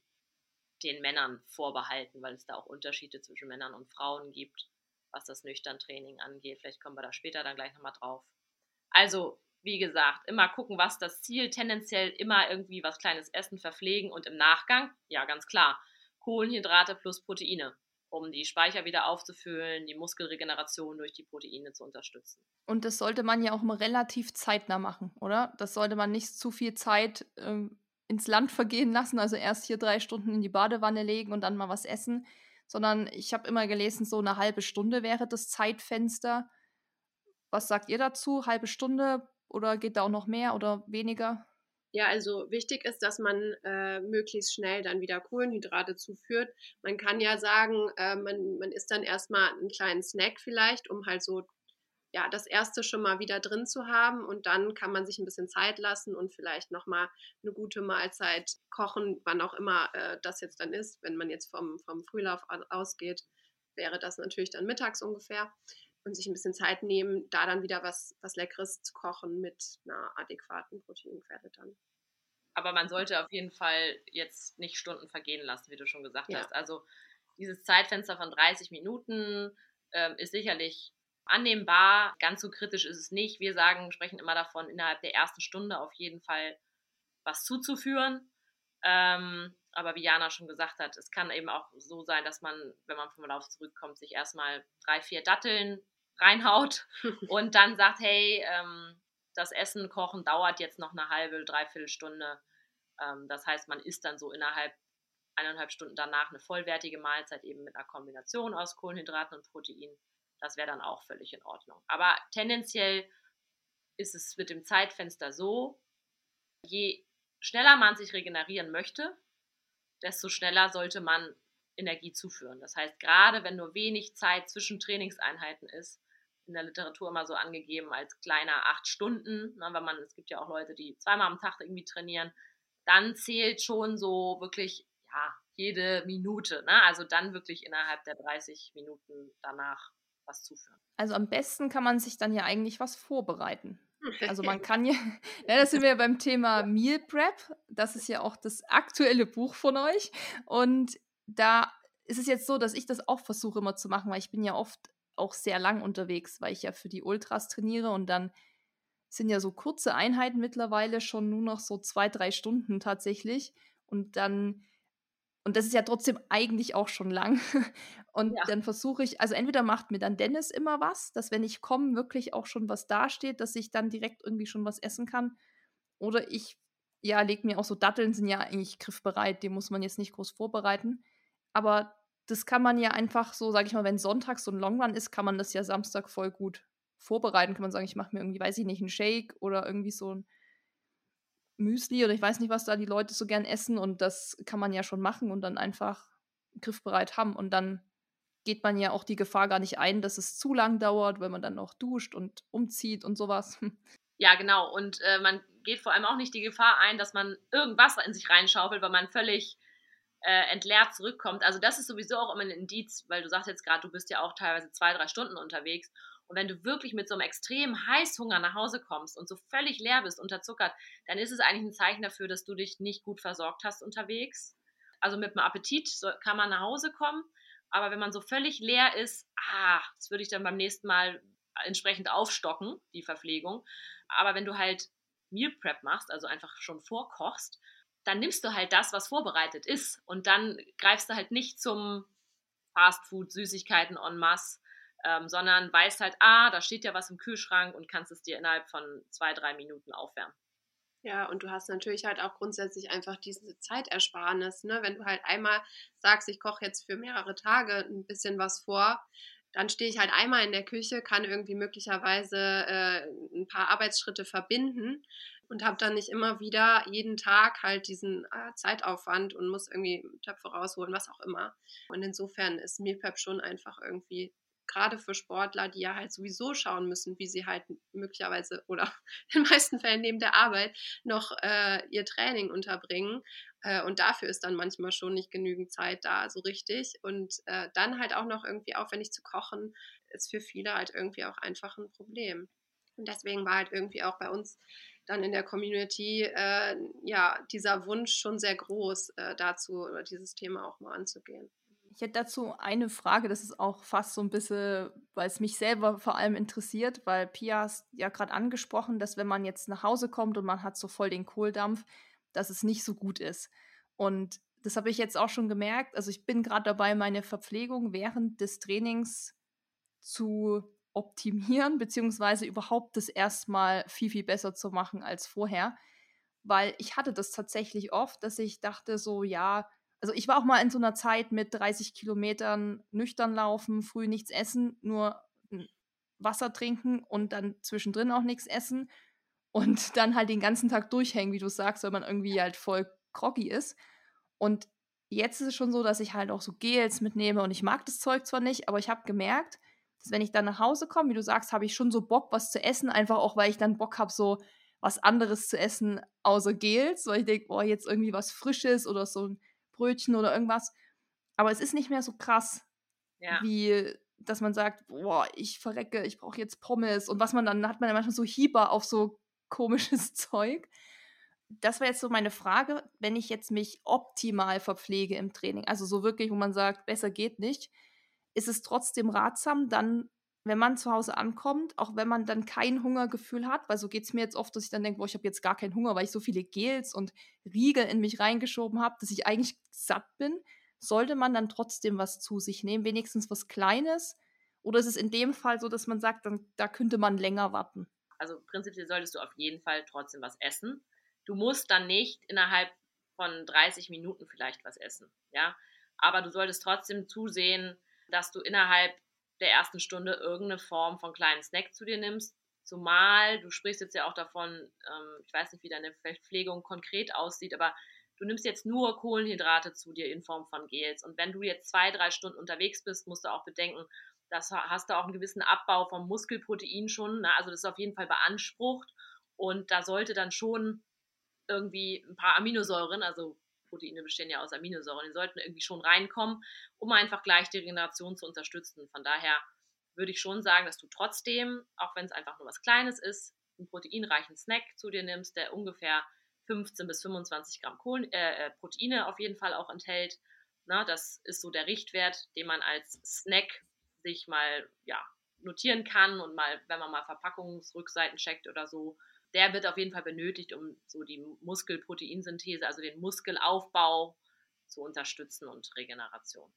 den Männern vorbehalten, weil es da auch Unterschiede zwischen Männern und Frauen gibt, was das nüchtern Training angeht. Vielleicht kommen wir da später dann gleich nochmal drauf. Also, wie gesagt, immer gucken, was das Ziel, tendenziell immer irgendwie was Kleines essen, verpflegen und im Nachgang, ja, ganz klar, Kohlenhydrate plus Proteine, um die Speicher wieder aufzufüllen, die Muskelregeneration durch die Proteine zu unterstützen. Und das sollte man ja auch relativ zeitnah machen, oder? Das sollte man nicht zu viel Zeit ähm, ins Land vergehen lassen, also erst hier drei Stunden in die Badewanne legen und dann mal was essen, sondern ich habe immer gelesen, so eine halbe Stunde wäre das Zeitfenster was sagt ihr dazu? Halbe Stunde oder geht da auch noch mehr oder weniger? Ja, also wichtig ist, dass man äh, möglichst schnell dann wieder Kohlenhydrate zuführt. Man kann ja sagen, äh, man, man isst dann erstmal einen kleinen Snack vielleicht, um halt so ja, das erste schon mal wieder drin zu haben und dann kann man sich ein bisschen Zeit lassen und vielleicht nochmal eine gute Mahlzeit kochen, wann auch immer äh, das jetzt dann ist. Wenn man jetzt vom, vom Frühlauf ausgeht, wäre das natürlich dann mittags ungefähr und sich ein bisschen Zeit nehmen, da dann wieder was, was Leckeres zu kochen mit einer adäquaten Proteinquelle dann. Aber man sollte auf jeden Fall jetzt nicht Stunden vergehen lassen, wie du schon gesagt ja. hast. Also dieses Zeitfenster von 30 Minuten ähm, ist sicherlich annehmbar. Ganz so kritisch ist es nicht. Wir sagen, sprechen immer davon, innerhalb der ersten Stunde auf jeden Fall was zuzuführen. Ähm, aber wie Jana schon gesagt hat, es kann eben auch so sein, dass man, wenn man vom Lauf zurückkommt, sich erstmal drei, vier Datteln reinhaut und dann sagt, hey, ähm, das Essen kochen dauert jetzt noch eine halbe, dreiviertel Stunde. Ähm, das heißt, man isst dann so innerhalb eineinhalb Stunden danach eine vollwertige Mahlzeit eben mit einer Kombination aus Kohlenhydraten und Protein. Das wäre dann auch völlig in Ordnung. Aber tendenziell ist es mit dem Zeitfenster so, je schneller man sich regenerieren möchte, desto schneller sollte man Energie zuführen. Das heißt, gerade wenn nur wenig Zeit zwischen Trainingseinheiten ist, in der Literatur immer so angegeben als kleiner acht Stunden, ne, weil man, es gibt ja auch Leute, die zweimal am Tag irgendwie trainieren, dann zählt schon so wirklich, ja, jede Minute, ne? also dann wirklich innerhalb der 30 Minuten danach was zuführen. Also am besten kann man sich dann ja eigentlich was vorbereiten. Also man kann ja, ja, da sind wir ja beim Thema Meal Prep. Das ist ja auch das aktuelle Buch von euch. Und da ist es jetzt so, dass ich das auch versuche immer zu machen, weil ich bin ja oft auch sehr lang unterwegs, weil ich ja für die Ultras trainiere und dann sind ja so kurze Einheiten mittlerweile schon nur noch so zwei, drei Stunden tatsächlich. Und dann, und das ist ja trotzdem eigentlich auch schon lang. Und ja. dann versuche ich, also entweder macht mir dann Dennis immer was, dass wenn ich komme, wirklich auch schon was dasteht, dass ich dann direkt irgendwie schon was essen kann. Oder ich ja, legt mir auch so Datteln sind ja eigentlich griffbereit, die muss man jetzt nicht groß vorbereiten. Aber das kann man ja einfach so, sag ich mal, wenn Sonntag so ein Longrun ist, kann man das ja Samstag voll gut vorbereiten. Kann man sagen, ich mache mir irgendwie, weiß ich nicht, einen Shake oder irgendwie so ein Müsli oder ich weiß nicht, was da die Leute so gern essen und das kann man ja schon machen und dann einfach griffbereit haben und dann geht man ja auch die Gefahr gar nicht ein, dass es zu lang dauert, weil man dann noch duscht und umzieht und sowas. Ja, genau. Und äh, man geht vor allem auch nicht die Gefahr ein, dass man irgendwas in sich reinschaufelt, weil man völlig äh, entleert zurückkommt. Also das ist sowieso auch immer ein Indiz, weil du sagst jetzt gerade, du bist ja auch teilweise zwei, drei Stunden unterwegs. Und wenn du wirklich mit so einem extremen Heißhunger nach Hause kommst und so völlig leer bist, unterzuckert, dann ist es eigentlich ein Zeichen dafür, dass du dich nicht gut versorgt hast unterwegs. Also mit einem Appetit kann man nach Hause kommen. Aber wenn man so völlig leer ist, ah, das würde ich dann beim nächsten Mal entsprechend aufstocken, die Verpflegung. Aber wenn du halt Meal Prep machst, also einfach schon vorkochst, dann nimmst du halt das, was vorbereitet ist. Und dann greifst du halt nicht zum Fast Food, Süßigkeiten en masse, ähm, sondern weißt halt, ah, da steht ja was im Kühlschrank und kannst es dir innerhalb von zwei, drei Minuten aufwärmen. Ja, und du hast natürlich halt auch grundsätzlich einfach diese Zeitersparnis. Ne? Wenn du halt einmal sagst, ich koche jetzt für mehrere Tage ein bisschen was vor, dann stehe ich halt einmal in der Küche, kann irgendwie möglicherweise äh, ein paar Arbeitsschritte verbinden und habe dann nicht immer wieder jeden Tag halt diesen äh, Zeitaufwand und muss irgendwie Töpfe rausholen, was auch immer. Und insofern ist Meal Prep schon einfach irgendwie gerade für Sportler, die ja halt sowieso schauen müssen, wie sie halt möglicherweise oder in den meisten Fällen neben der Arbeit noch äh, ihr Training unterbringen. Äh, und dafür ist dann manchmal schon nicht genügend Zeit da, so richtig. Und äh, dann halt auch noch irgendwie aufwendig zu kochen, ist für viele halt irgendwie auch einfach ein Problem. Und deswegen war halt irgendwie auch bei uns dann in der Community äh, ja dieser Wunsch schon sehr groß äh, dazu, oder dieses Thema auch mal anzugehen. Ich hätte dazu eine Frage, das ist auch fast so ein bisschen, weil es mich selber vor allem interessiert, weil Pia hat ja gerade angesprochen, dass wenn man jetzt nach Hause kommt und man hat so voll den Kohldampf, dass es nicht so gut ist. Und das habe ich jetzt auch schon gemerkt. Also ich bin gerade dabei, meine Verpflegung während des Trainings zu optimieren, beziehungsweise überhaupt das erstmal viel, viel besser zu machen als vorher. Weil ich hatte das tatsächlich oft, dass ich dachte so, ja, also ich war auch mal in so einer Zeit mit 30 Kilometern nüchtern laufen, früh nichts essen, nur Wasser trinken und dann zwischendrin auch nichts essen und dann halt den ganzen Tag durchhängen, wie du sagst, weil man irgendwie halt voll groggy ist. Und jetzt ist es schon so, dass ich halt auch so Gels mitnehme und ich mag das Zeug zwar nicht, aber ich habe gemerkt, dass wenn ich dann nach Hause komme, wie du sagst, habe ich schon so Bock, was zu essen, einfach auch, weil ich dann Bock habe, so was anderes zu essen außer Gels, weil ich denke, boah, jetzt irgendwie was Frisches oder so ein Brötchen oder irgendwas. Aber es ist nicht mehr so krass, ja. wie dass man sagt, boah, ich verrecke, ich brauche jetzt Pommes und was man dann hat man ja manchmal so Hieber auf so komisches Zeug. Das war jetzt so meine Frage, wenn ich jetzt mich optimal verpflege im Training, also so wirklich, wo man sagt, besser geht nicht, ist es trotzdem ratsam, dann, wenn man zu Hause ankommt, auch wenn man dann kein Hungergefühl hat, weil so geht es mir jetzt oft, dass ich dann denke, boah, ich habe jetzt gar keinen Hunger, weil ich so viele Gels und Riegel in mich reingeschoben habe, dass ich eigentlich satt bin, sollte man dann trotzdem was zu sich nehmen, wenigstens was Kleines? Oder ist es in dem Fall so, dass man sagt, dann, da könnte man länger warten? Also prinzipiell solltest du auf jeden Fall trotzdem was essen. Du musst dann nicht innerhalb von 30 Minuten vielleicht was essen, ja. Aber du solltest trotzdem zusehen, dass du innerhalb der ersten Stunde irgendeine Form von kleinen Snack zu dir nimmst. Zumal, du sprichst jetzt ja auch davon, ähm, ich weiß nicht, wie deine Verpflegung konkret aussieht, aber du nimmst jetzt nur Kohlenhydrate zu dir in Form von Gels. Und wenn du jetzt zwei, drei Stunden unterwegs bist, musst du auch bedenken, das hast du auch einen gewissen Abbau vom Muskelprotein schon. Ne? Also das ist auf jeden Fall beansprucht. Und da sollte dann schon irgendwie ein paar Aminosäuren, also Proteine bestehen ja aus Aminosäuren, die sollten irgendwie schon reinkommen, um einfach gleich die Regeneration zu unterstützen. Von daher würde ich schon sagen, dass du trotzdem, auch wenn es einfach nur was Kleines ist, einen proteinreichen Snack zu dir nimmst, der ungefähr 15 bis 25 Gramm Kohlen, äh, äh, Proteine auf jeden Fall auch enthält. Na, das ist so der Richtwert, den man als Snack sich mal ja, notieren kann und mal, wenn man mal Verpackungsrückseiten checkt oder so, der wird auf jeden Fall benötigt, um so die Muskelproteinsynthese, also den Muskelaufbau zu unterstützen und Regeneration.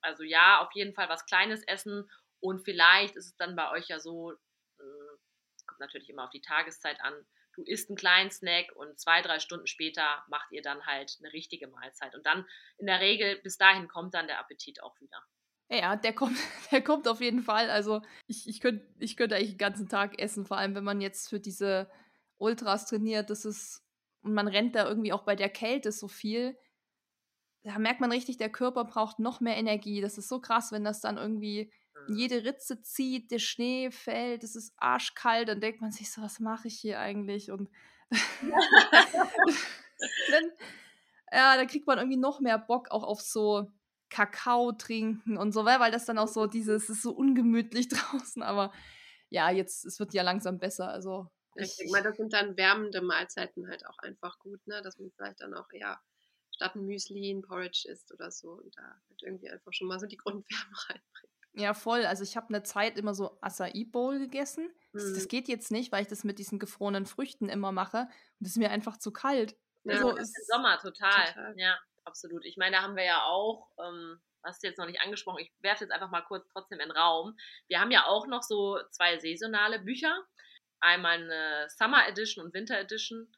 Also ja, auf jeden Fall was Kleines essen und vielleicht ist es dann bei euch ja so, es äh, kommt natürlich immer auf die Tageszeit an, du isst einen kleinen Snack und zwei, drei Stunden später macht ihr dann halt eine richtige Mahlzeit. Und dann in der Regel, bis dahin kommt dann der Appetit auch wieder. Ja, der kommt, der kommt auf jeden Fall. Also ich, ich könnte ich könnt eigentlich den ganzen Tag essen, vor allem wenn man jetzt für diese Ultras trainiert. Das ist, und man rennt da irgendwie auch bei der Kälte so viel. Da merkt man richtig, der Körper braucht noch mehr Energie. Das ist so krass, wenn das dann irgendwie mhm. jede Ritze zieht, der Schnee fällt, es ist arschkalt, dann denkt man sich so, was mache ich hier eigentlich? Und dann, ja, da kriegt man irgendwie noch mehr Bock auch auf so Kakao trinken und so, weil das dann auch so dieses, es ist so ungemütlich draußen, aber ja, jetzt, es wird ja langsam besser, also. Ich, ich denke mal, das sind dann wärmende Mahlzeiten halt auch einfach gut, ne, dass man vielleicht dann auch eher statt ein Müsli ein Porridge isst oder so und da halt irgendwie einfach schon mal so die Grundwärme reinbringt. Ja, voll. Also ich habe eine Zeit immer so Acai Bowl gegessen. Das, mhm. das, geht jetzt nicht, weil ich das mit diesen gefrorenen Früchten immer mache. Und das ist mir einfach zu kalt. Ja, also, das ist im Sommer total. total. Ja, absolut. Ich meine, da haben wir ja auch, ähm, hast du jetzt noch nicht angesprochen, ich werfe jetzt einfach mal kurz trotzdem in den Raum. Wir haben ja auch noch so zwei saisonale Bücher. Einmal eine Summer Edition und Winter Edition,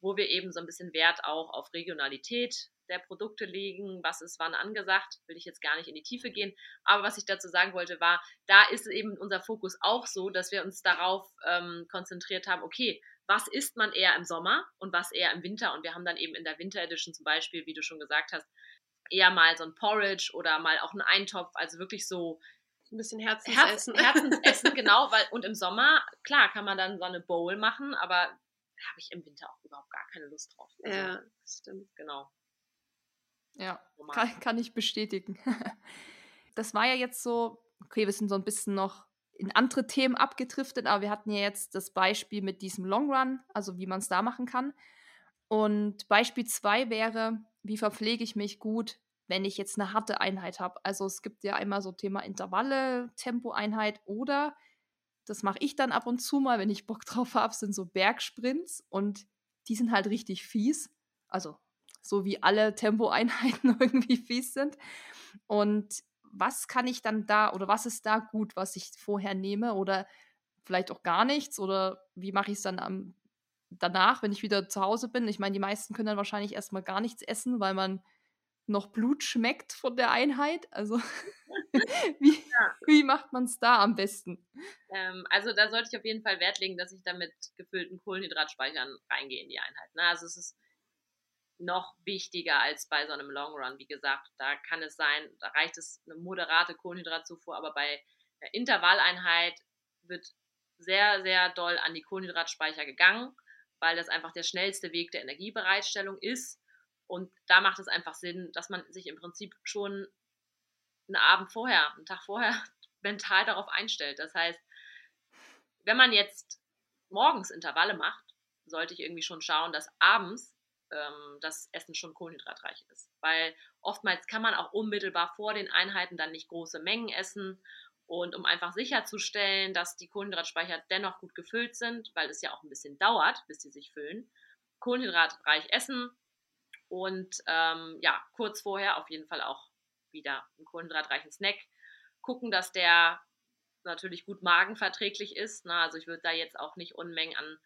wo wir eben so ein bisschen Wert auch auf Regionalität der Produkte legen, was ist wann angesagt, will ich jetzt gar nicht in die Tiefe gehen. Aber was ich dazu sagen wollte, war, da ist eben unser Fokus auch so, dass wir uns darauf ähm, konzentriert haben, okay, was isst man eher im Sommer und was eher im Winter? Und wir haben dann eben in der Winter Edition zum Beispiel, wie du schon gesagt hast, eher mal so ein Porridge oder mal auch einen Eintopf, also wirklich so ein bisschen Herzensessen. Herz, Herzensessen, genau, weil und im Sommer, klar, kann man dann so eine Bowl machen, aber da habe ich im Winter auch überhaupt gar keine Lust drauf. Also, ja, stimmt. Genau. Ja, kann, kann ich bestätigen. das war ja jetzt so, okay, wir sind so ein bisschen noch in andere Themen abgedriftet, aber wir hatten ja jetzt das Beispiel mit diesem Long Run, also wie man es da machen kann. Und Beispiel 2 wäre, wie verpflege ich mich gut, wenn ich jetzt eine harte Einheit habe. Also es gibt ja einmal so Thema Intervalle, Tempoeinheit oder, das mache ich dann ab und zu mal, wenn ich Bock drauf habe, sind so Bergsprints und die sind halt richtig fies. Also so wie alle Tempoeinheiten irgendwie fies sind. Und was kann ich dann da oder was ist da gut, was ich vorher nehme oder vielleicht auch gar nichts oder wie mache ich es dann am, danach, wenn ich wieder zu Hause bin? Ich meine, die meisten können dann wahrscheinlich erstmal gar nichts essen, weil man noch Blut schmeckt von der Einheit. Also wie, ja. wie macht man es da am besten? Ähm, also da sollte ich auf jeden Fall Wert legen, dass ich da mit gefüllten Kohlenhydratspeichern reingehe in die Einheit. Ne? Also es ist noch wichtiger als bei so einem Long Run. Wie gesagt, da kann es sein, da reicht es eine moderate Kohlenhydratzufuhr, aber bei der Intervalleinheit wird sehr, sehr doll an die Kohlenhydratspeicher gegangen, weil das einfach der schnellste Weg der Energiebereitstellung ist. Und da macht es einfach Sinn, dass man sich im Prinzip schon einen Abend vorher, einen Tag vorher mental darauf einstellt. Das heißt, wenn man jetzt morgens Intervalle macht, sollte ich irgendwie schon schauen, dass abends ähm, das Essen schon kohlenhydratreich ist. Weil oftmals kann man auch unmittelbar vor den Einheiten dann nicht große Mengen essen. Und um einfach sicherzustellen, dass die Kohlenhydratspeicher dennoch gut gefüllt sind, weil es ja auch ein bisschen dauert, bis sie sich füllen, kohlenhydratreich essen und ähm, ja, kurz vorher auf jeden Fall auch wieder einen kohlenhydratreichen Snack. Gucken, dass der natürlich gut magenverträglich ist. Na, also ich würde da jetzt auch nicht Unmengen an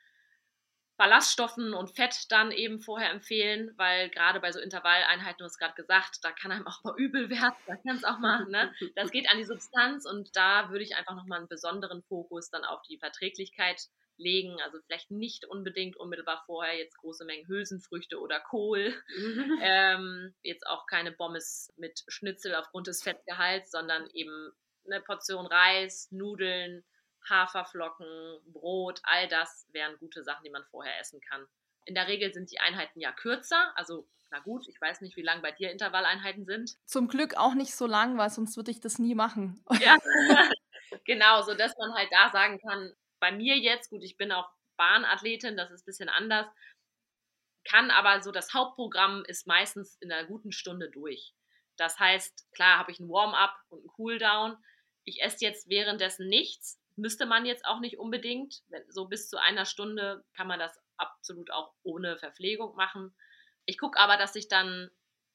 Ballaststoffen und Fett dann eben vorher empfehlen, weil gerade bei so Intervalleinheiten, du hast gerade gesagt, da kann einem auch mal übel werden, da kann es auch mal, ne? Das geht an die Substanz und da würde ich einfach nochmal einen besonderen Fokus dann auf die Verträglichkeit legen. Also vielleicht nicht unbedingt unmittelbar vorher jetzt große Mengen Hülsenfrüchte oder Kohl. ähm, jetzt auch keine Bommes mit Schnitzel aufgrund des Fettgehalts, sondern eben eine Portion Reis, Nudeln, Haferflocken, Brot, all das wären gute Sachen, die man vorher essen kann. In der Regel sind die Einheiten ja kürzer, also na gut, ich weiß nicht, wie lang bei dir Intervalleinheiten sind. Zum Glück auch nicht so lang, weil sonst würde ich das nie machen. Ja, genau, so dass man halt da sagen kann, bei mir jetzt, gut, ich bin auch Bahnathletin, das ist ein bisschen anders, kann aber so das Hauptprogramm ist meistens in einer guten Stunde durch. Das heißt, klar habe ich ein Warm-up und ein Cooldown. Ich esse jetzt währenddessen nichts, Müsste man jetzt auch nicht unbedingt. So bis zu einer Stunde kann man das absolut auch ohne Verpflegung machen. Ich gucke aber, dass ich dann,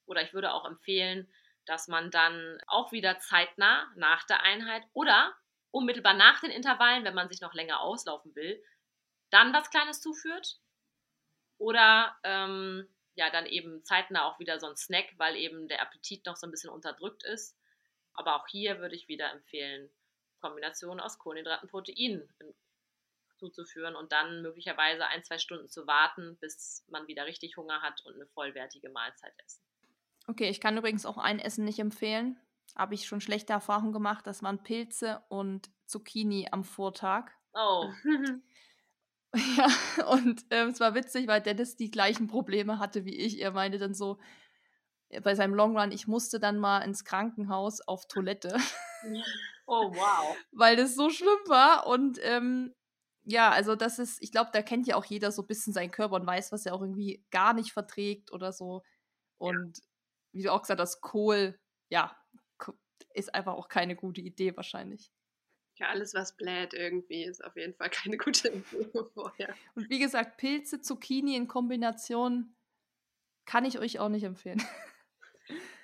oder ich würde auch empfehlen, dass man dann auch wieder zeitnah nach der Einheit oder unmittelbar nach den Intervallen, wenn man sich noch länger auslaufen will, dann was Kleines zuführt. Oder ähm, ja, dann eben zeitnah auch wieder so ein Snack, weil eben der Appetit noch so ein bisschen unterdrückt ist. Aber auch hier würde ich wieder empfehlen, Kombinationen aus Kohlenhydraten, Proteinen zuzuführen und dann möglicherweise ein, zwei Stunden zu warten, bis man wieder richtig Hunger hat und eine vollwertige Mahlzeit essen. Okay, ich kann übrigens auch ein Essen nicht empfehlen. Habe ich schon schlechte Erfahrungen gemacht. Das waren Pilze und Zucchini am Vortag. Oh. ja, und äh, es war witzig, weil Dennis die gleichen Probleme hatte wie ich. Er meinte dann so, bei seinem Long Run, ich musste dann mal ins Krankenhaus auf Toilette. Oh, wow. weil das so schlimm war. Und ähm, ja, also das ist, ich glaube, da kennt ja auch jeder so ein bisschen seinen Körper und weiß, was er auch irgendwie gar nicht verträgt oder so. Und ja. wie du auch gesagt hast, Kohl, ja, ist einfach auch keine gute Idee wahrscheinlich. Ja, alles, was bläht irgendwie, ist auf jeden Fall keine gute Empfehlung vorher. Und wie gesagt, Pilze, Zucchini in Kombination kann ich euch auch nicht empfehlen.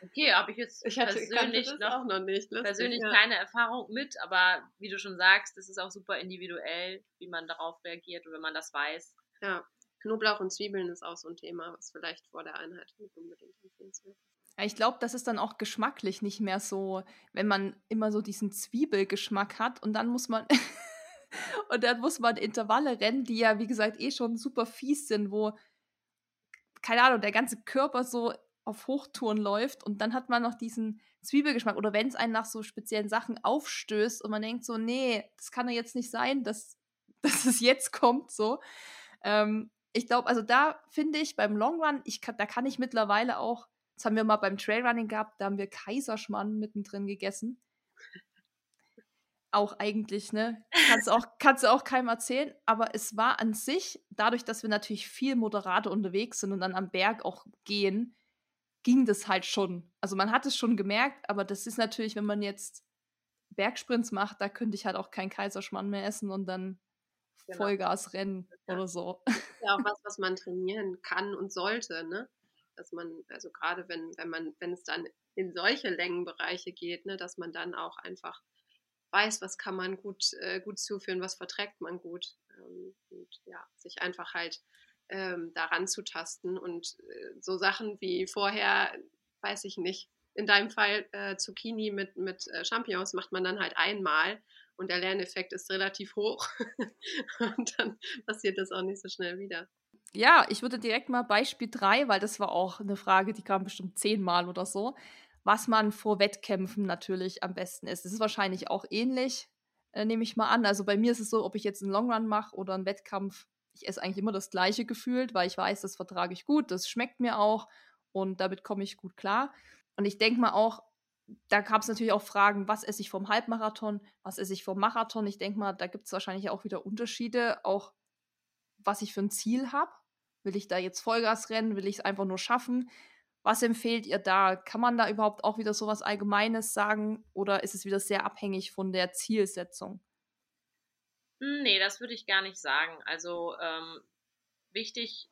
Okay, habe ich jetzt ich hatte, persönlich noch, noch nicht, lustig, persönlich ja. keine Erfahrung mit, aber wie du schon sagst, es ist auch super individuell, wie man darauf reagiert und wenn man das weiß. Ja, Knoblauch und Zwiebeln ist auch so ein Thema, was vielleicht vor der Einheit nicht unbedingt empfehlenswert ist. Ich glaube, das ist dann auch geschmacklich nicht mehr so, wenn man immer so diesen Zwiebelgeschmack hat und dann muss man und dann muss man Intervalle rennen, die ja wie gesagt eh schon super fies sind, wo keine Ahnung, der ganze Körper so auf Hochtouren läuft und dann hat man noch diesen Zwiebelgeschmack oder wenn es einen nach so speziellen Sachen aufstößt und man denkt so, nee, das kann ja jetzt nicht sein, dass, dass es jetzt kommt so. Ähm, ich glaube, also da finde ich beim Long Run, ich da kann ich mittlerweile auch das haben wir mal beim Trailrunning gehabt, da haben wir Kaiserschmarrn mittendrin gegessen. Auch eigentlich, ne? Kannst auch, kannst du auch keinem erzählen, aber es war an sich, dadurch, dass wir natürlich viel moderater unterwegs sind und dann am Berg auch gehen, ging das halt schon. Also man hat es schon gemerkt, aber das ist natürlich, wenn man jetzt Bergsprints macht, da könnte ich halt auch keinen Kaiserschmarrn mehr essen und dann genau. Vollgas rennen ja. oder so. Das ist ja auch was, was man trainieren kann und sollte, ne? dass man, also gerade wenn, wenn man, wenn es dann in solche Längenbereiche geht, ne, dass man dann auch einfach weiß, was kann man gut, äh, gut zuführen, was verträgt man gut. Ähm, und ja, sich einfach halt ähm, daran zu tasten. Und äh, so Sachen wie vorher, weiß ich nicht, in deinem Fall äh, Zucchini mit, mit äh, Champignons macht man dann halt einmal und der Lerneffekt ist relativ hoch. und dann passiert das auch nicht so schnell wieder. Ja, ich würde direkt mal Beispiel 3, weil das war auch eine Frage, die kam bestimmt zehnmal oder so, was man vor Wettkämpfen natürlich am besten ist. Das ist wahrscheinlich auch ähnlich, äh, nehme ich mal an. Also bei mir ist es so, ob ich jetzt einen Longrun mache oder einen Wettkampf, ich esse eigentlich immer das gleiche gefühlt, weil ich weiß, das vertrage ich gut, das schmeckt mir auch und damit komme ich gut klar. Und ich denke mal auch, da gab es natürlich auch Fragen, was esse ich vom Halbmarathon, was esse ich vom Marathon. Ich denke mal, da gibt es wahrscheinlich auch wieder Unterschiede, auch was ich für ein Ziel habe. Will ich da jetzt Vollgas rennen? Will ich es einfach nur schaffen? Was empfehlt ihr da? Kann man da überhaupt auch wieder so was Allgemeines sagen oder ist es wieder sehr abhängig von der Zielsetzung? Hm, nee, das würde ich gar nicht sagen. Also ähm, wichtig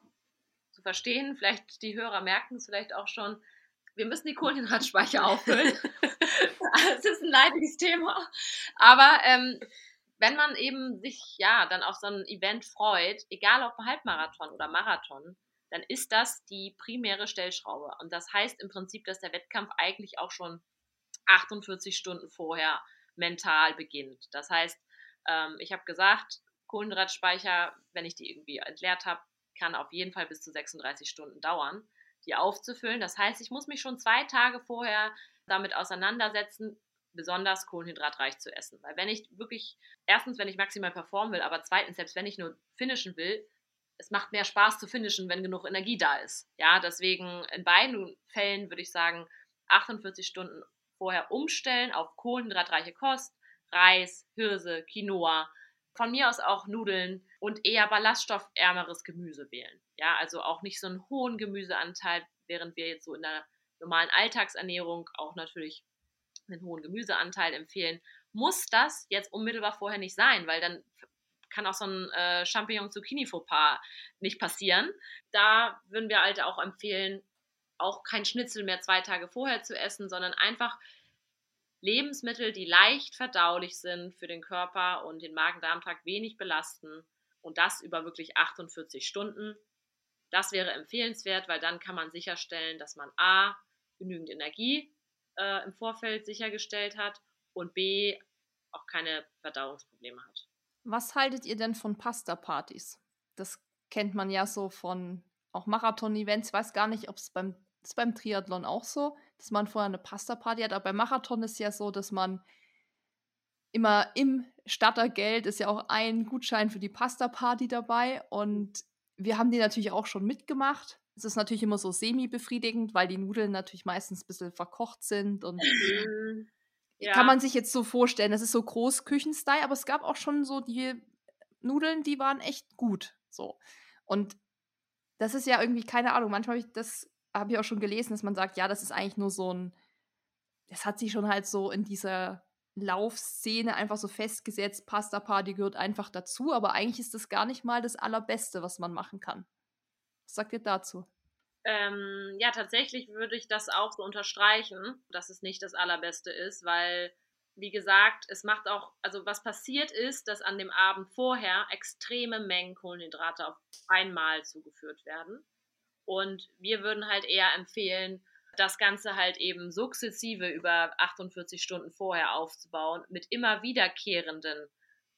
zu verstehen, vielleicht die Hörer merken es vielleicht auch schon, wir müssen die Kohlenhydratspeicher auffüllen. das ist ein leidiges Thema. Aber ähm, wenn man eben sich ja dann auf so ein Event freut, egal ob Halbmarathon oder Marathon, dann ist das die primäre Stellschraube. Und das heißt im Prinzip, dass der Wettkampf eigentlich auch schon 48 Stunden vorher mental beginnt. Das heißt, ähm, ich habe gesagt, Kohlenhydratspeicher, wenn ich die irgendwie entleert habe, kann auf jeden Fall bis zu 36 Stunden dauern, die aufzufüllen. Das heißt, ich muss mich schon zwei Tage vorher damit auseinandersetzen, besonders kohlenhydratreich zu essen. Weil wenn ich wirklich, erstens, wenn ich maximal performen will, aber zweitens, selbst wenn ich nur finishen will, es macht mehr Spaß zu finishen, wenn genug Energie da ist. Ja, deswegen in beiden Fällen würde ich sagen, 48 Stunden vorher umstellen auf kohlenhydratreiche Kost, Reis, Hirse, Quinoa, von mir aus auch Nudeln und eher ballaststoffärmeres Gemüse wählen. Ja, also auch nicht so einen hohen Gemüseanteil, während wir jetzt so in der normalen Alltagsernährung auch natürlich einen hohen Gemüseanteil empfehlen, muss das jetzt unmittelbar vorher nicht sein, weil dann kann auch so ein äh, Champignon-Zucchini-Fauxpas nicht passieren. Da würden wir halt auch empfehlen, auch kein Schnitzel mehr zwei Tage vorher zu essen, sondern einfach Lebensmittel, die leicht verdaulich sind für den Körper und den Magen-Darm-Trakt wenig belasten und das über wirklich 48 Stunden. Das wäre empfehlenswert, weil dann kann man sicherstellen, dass man A, genügend Energie äh, im Vorfeld sichergestellt hat und B, auch keine Verdauungsprobleme hat. Was haltet ihr denn von Pasta-Partys? Das kennt man ja so von auch Marathon-Events. Ich weiß gar nicht, ob es beim, beim Triathlon auch so, dass man vorher eine Pasta-Party hat. Aber beim Marathon ist ja so, dass man immer im Startergeld ist ja auch ein Gutschein für die Pasta-Party dabei. Und wir haben die natürlich auch schon mitgemacht. Es ist natürlich immer so semi-befriedigend, weil die Nudeln natürlich meistens ein bisschen verkocht sind und mhm. ja. kann man sich jetzt so vorstellen, das ist so Großküchen-Style, aber es gab auch schon so die Nudeln, die waren echt gut. So. Und das ist ja irgendwie, keine Ahnung, manchmal habe ich das, habe ich auch schon gelesen, dass man sagt, ja, das ist eigentlich nur so ein, das hat sich schon halt so in dieser Laufszene einfach so festgesetzt, Pasta Party gehört einfach dazu, aber eigentlich ist das gar nicht mal das Allerbeste, was man machen kann. Was sagt ihr dazu? Ähm, ja, tatsächlich würde ich das auch so unterstreichen, dass es nicht das Allerbeste ist, weil, wie gesagt, es macht auch, also was passiert ist, dass an dem Abend vorher extreme Mengen Kohlenhydrate auf einmal zugeführt werden. Und wir würden halt eher empfehlen, das Ganze halt eben sukzessive über 48 Stunden vorher aufzubauen mit immer wiederkehrenden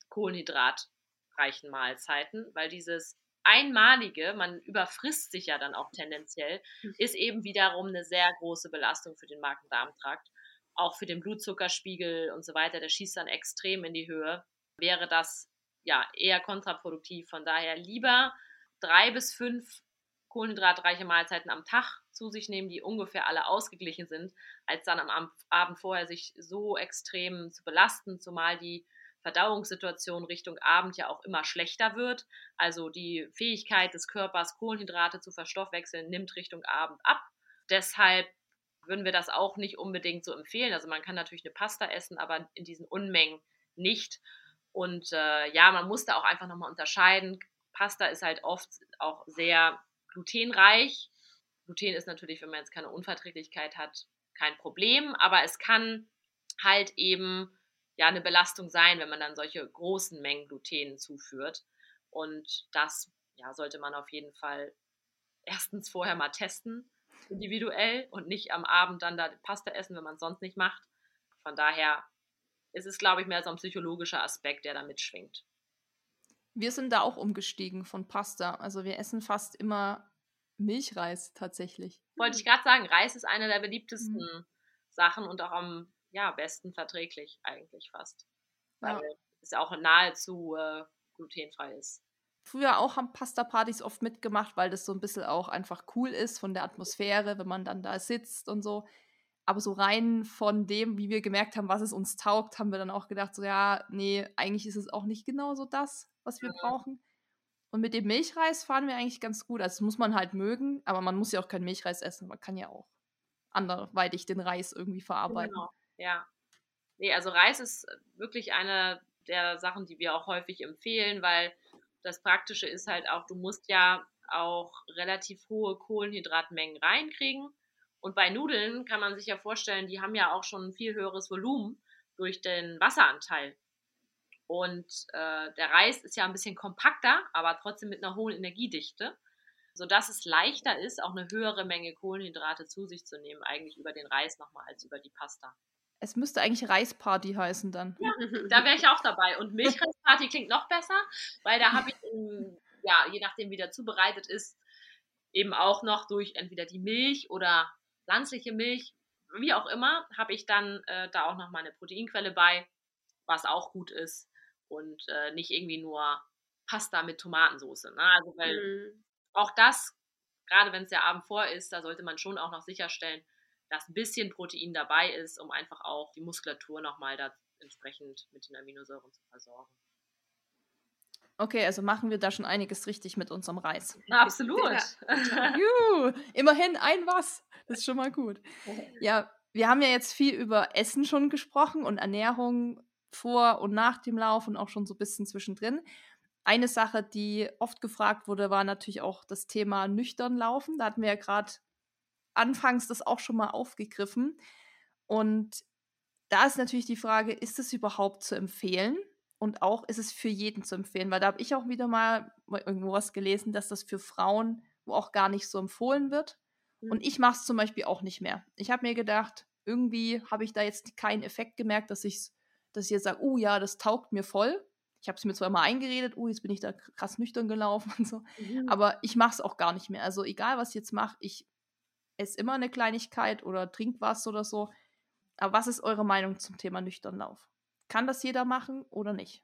kohlenhydratreichen Mahlzeiten, weil dieses einmalige, man überfrisst sich ja dann auch tendenziell, hm. ist eben wiederum eine sehr große Belastung für den Magen-Darm-Trakt. Auch für den Blutzuckerspiegel und so weiter, der schießt dann extrem in die Höhe. Wäre das ja eher kontraproduktiv. Von daher lieber drei bis fünf kohlenhydratreiche Mahlzeiten am Tag zu sich nehmen, die ungefähr alle ausgeglichen sind, als dann am Abend vorher sich so extrem zu belasten, zumal die Verdauungssituation Richtung Abend ja auch immer schlechter wird. Also die Fähigkeit des Körpers, Kohlenhydrate zu verstoffwechseln, nimmt Richtung Abend ab. Deshalb würden wir das auch nicht unbedingt so empfehlen. Also man kann natürlich eine Pasta essen, aber in diesen Unmengen nicht. Und äh, ja, man muss da auch einfach nochmal unterscheiden. Pasta ist halt oft auch sehr glutenreich. Gluten ist natürlich, wenn man jetzt keine Unverträglichkeit hat, kein Problem, aber es kann halt eben ja eine Belastung sein, wenn man dann solche großen Mengen Gluten zuführt. Und das ja, sollte man auf jeden Fall erstens vorher mal testen, individuell und nicht am Abend dann da Pasta essen, wenn man es sonst nicht macht. Von daher ist es, glaube ich, mehr so ein psychologischer Aspekt, der da mitschwingt. Wir sind da auch umgestiegen von Pasta. Also wir essen fast immer Milchreis tatsächlich. Wollte ich gerade sagen, Reis ist eine der beliebtesten mhm. Sachen und auch am ja, besten verträglich eigentlich fast. Weil ja. es auch nahezu äh, glutenfrei ist. Früher auch haben Pasta-Partys oft mitgemacht, weil das so ein bisschen auch einfach cool ist von der Atmosphäre, wenn man dann da sitzt und so. Aber so rein von dem, wie wir gemerkt haben, was es uns taugt, haben wir dann auch gedacht, so ja, nee, eigentlich ist es auch nicht genau so das, was wir ja. brauchen. Und mit dem Milchreis fahren wir eigentlich ganz gut. Also das muss man halt mögen, aber man muss ja auch keinen Milchreis essen. Man kann ja auch anderweitig den Reis irgendwie verarbeiten. Genau. Ja. Nee, also Reis ist wirklich eine der Sachen, die wir auch häufig empfehlen, weil das Praktische ist halt auch, du musst ja auch relativ hohe Kohlenhydratmengen reinkriegen. Und bei Nudeln kann man sich ja vorstellen, die haben ja auch schon ein viel höheres Volumen durch den Wasseranteil. Und äh, der Reis ist ja ein bisschen kompakter, aber trotzdem mit einer hohen Energiedichte, sodass es leichter ist, auch eine höhere Menge Kohlenhydrate zu sich zu nehmen, eigentlich über den Reis nochmal als über die Pasta. Es müsste eigentlich Reisparty heißen dann. Ja, da wäre ich auch dabei. Und Milchreisparty klingt noch besser, weil da habe ich, in, ja, je nachdem wie der zubereitet ist, eben auch noch durch entweder die Milch oder pflanzliche Milch, wie auch immer, habe ich dann äh, da auch noch mal eine Proteinquelle bei, was auch gut ist und äh, nicht irgendwie nur Pasta mit Tomatensauce. Ne? Also weil mhm. auch das, gerade wenn es der Abend vor ist, da sollte man schon auch noch sicherstellen, dass ein bisschen Protein dabei ist, um einfach auch die Muskulatur nochmal da entsprechend mit den Aminosäuren zu versorgen. Okay, also machen wir da schon einiges richtig mit unserem Reis. Absolut. Juhu, immerhin ein was. Das ist schon mal gut. Ja, wir haben ja jetzt viel über Essen schon gesprochen und Ernährung vor und nach dem Lauf und auch schon so ein bisschen zwischendrin. Eine Sache, die oft gefragt wurde, war natürlich auch das Thema nüchtern laufen. Da hatten wir ja gerade anfangs das auch schon mal aufgegriffen. Und da ist natürlich die Frage, ist es überhaupt zu empfehlen? Und auch ist es für jeden zu empfehlen, weil da habe ich auch wieder mal irgendwo was gelesen, dass das für Frauen wo auch gar nicht so empfohlen wird. Mhm. Und ich mache es zum Beispiel auch nicht mehr. Ich habe mir gedacht, irgendwie habe ich da jetzt keinen Effekt gemerkt, dass ich, dass ich jetzt sage, oh ja, das taugt mir voll. Ich habe es mir zwar mal eingeredet, oh, jetzt bin ich da krass nüchtern gelaufen und so, mhm. aber ich mache es auch gar nicht mehr. Also egal, was ich jetzt mache, ich esse immer eine Kleinigkeit oder trink was oder so. Aber was ist eure Meinung zum Thema Nüchternlauf? Kann das jeder machen oder nicht?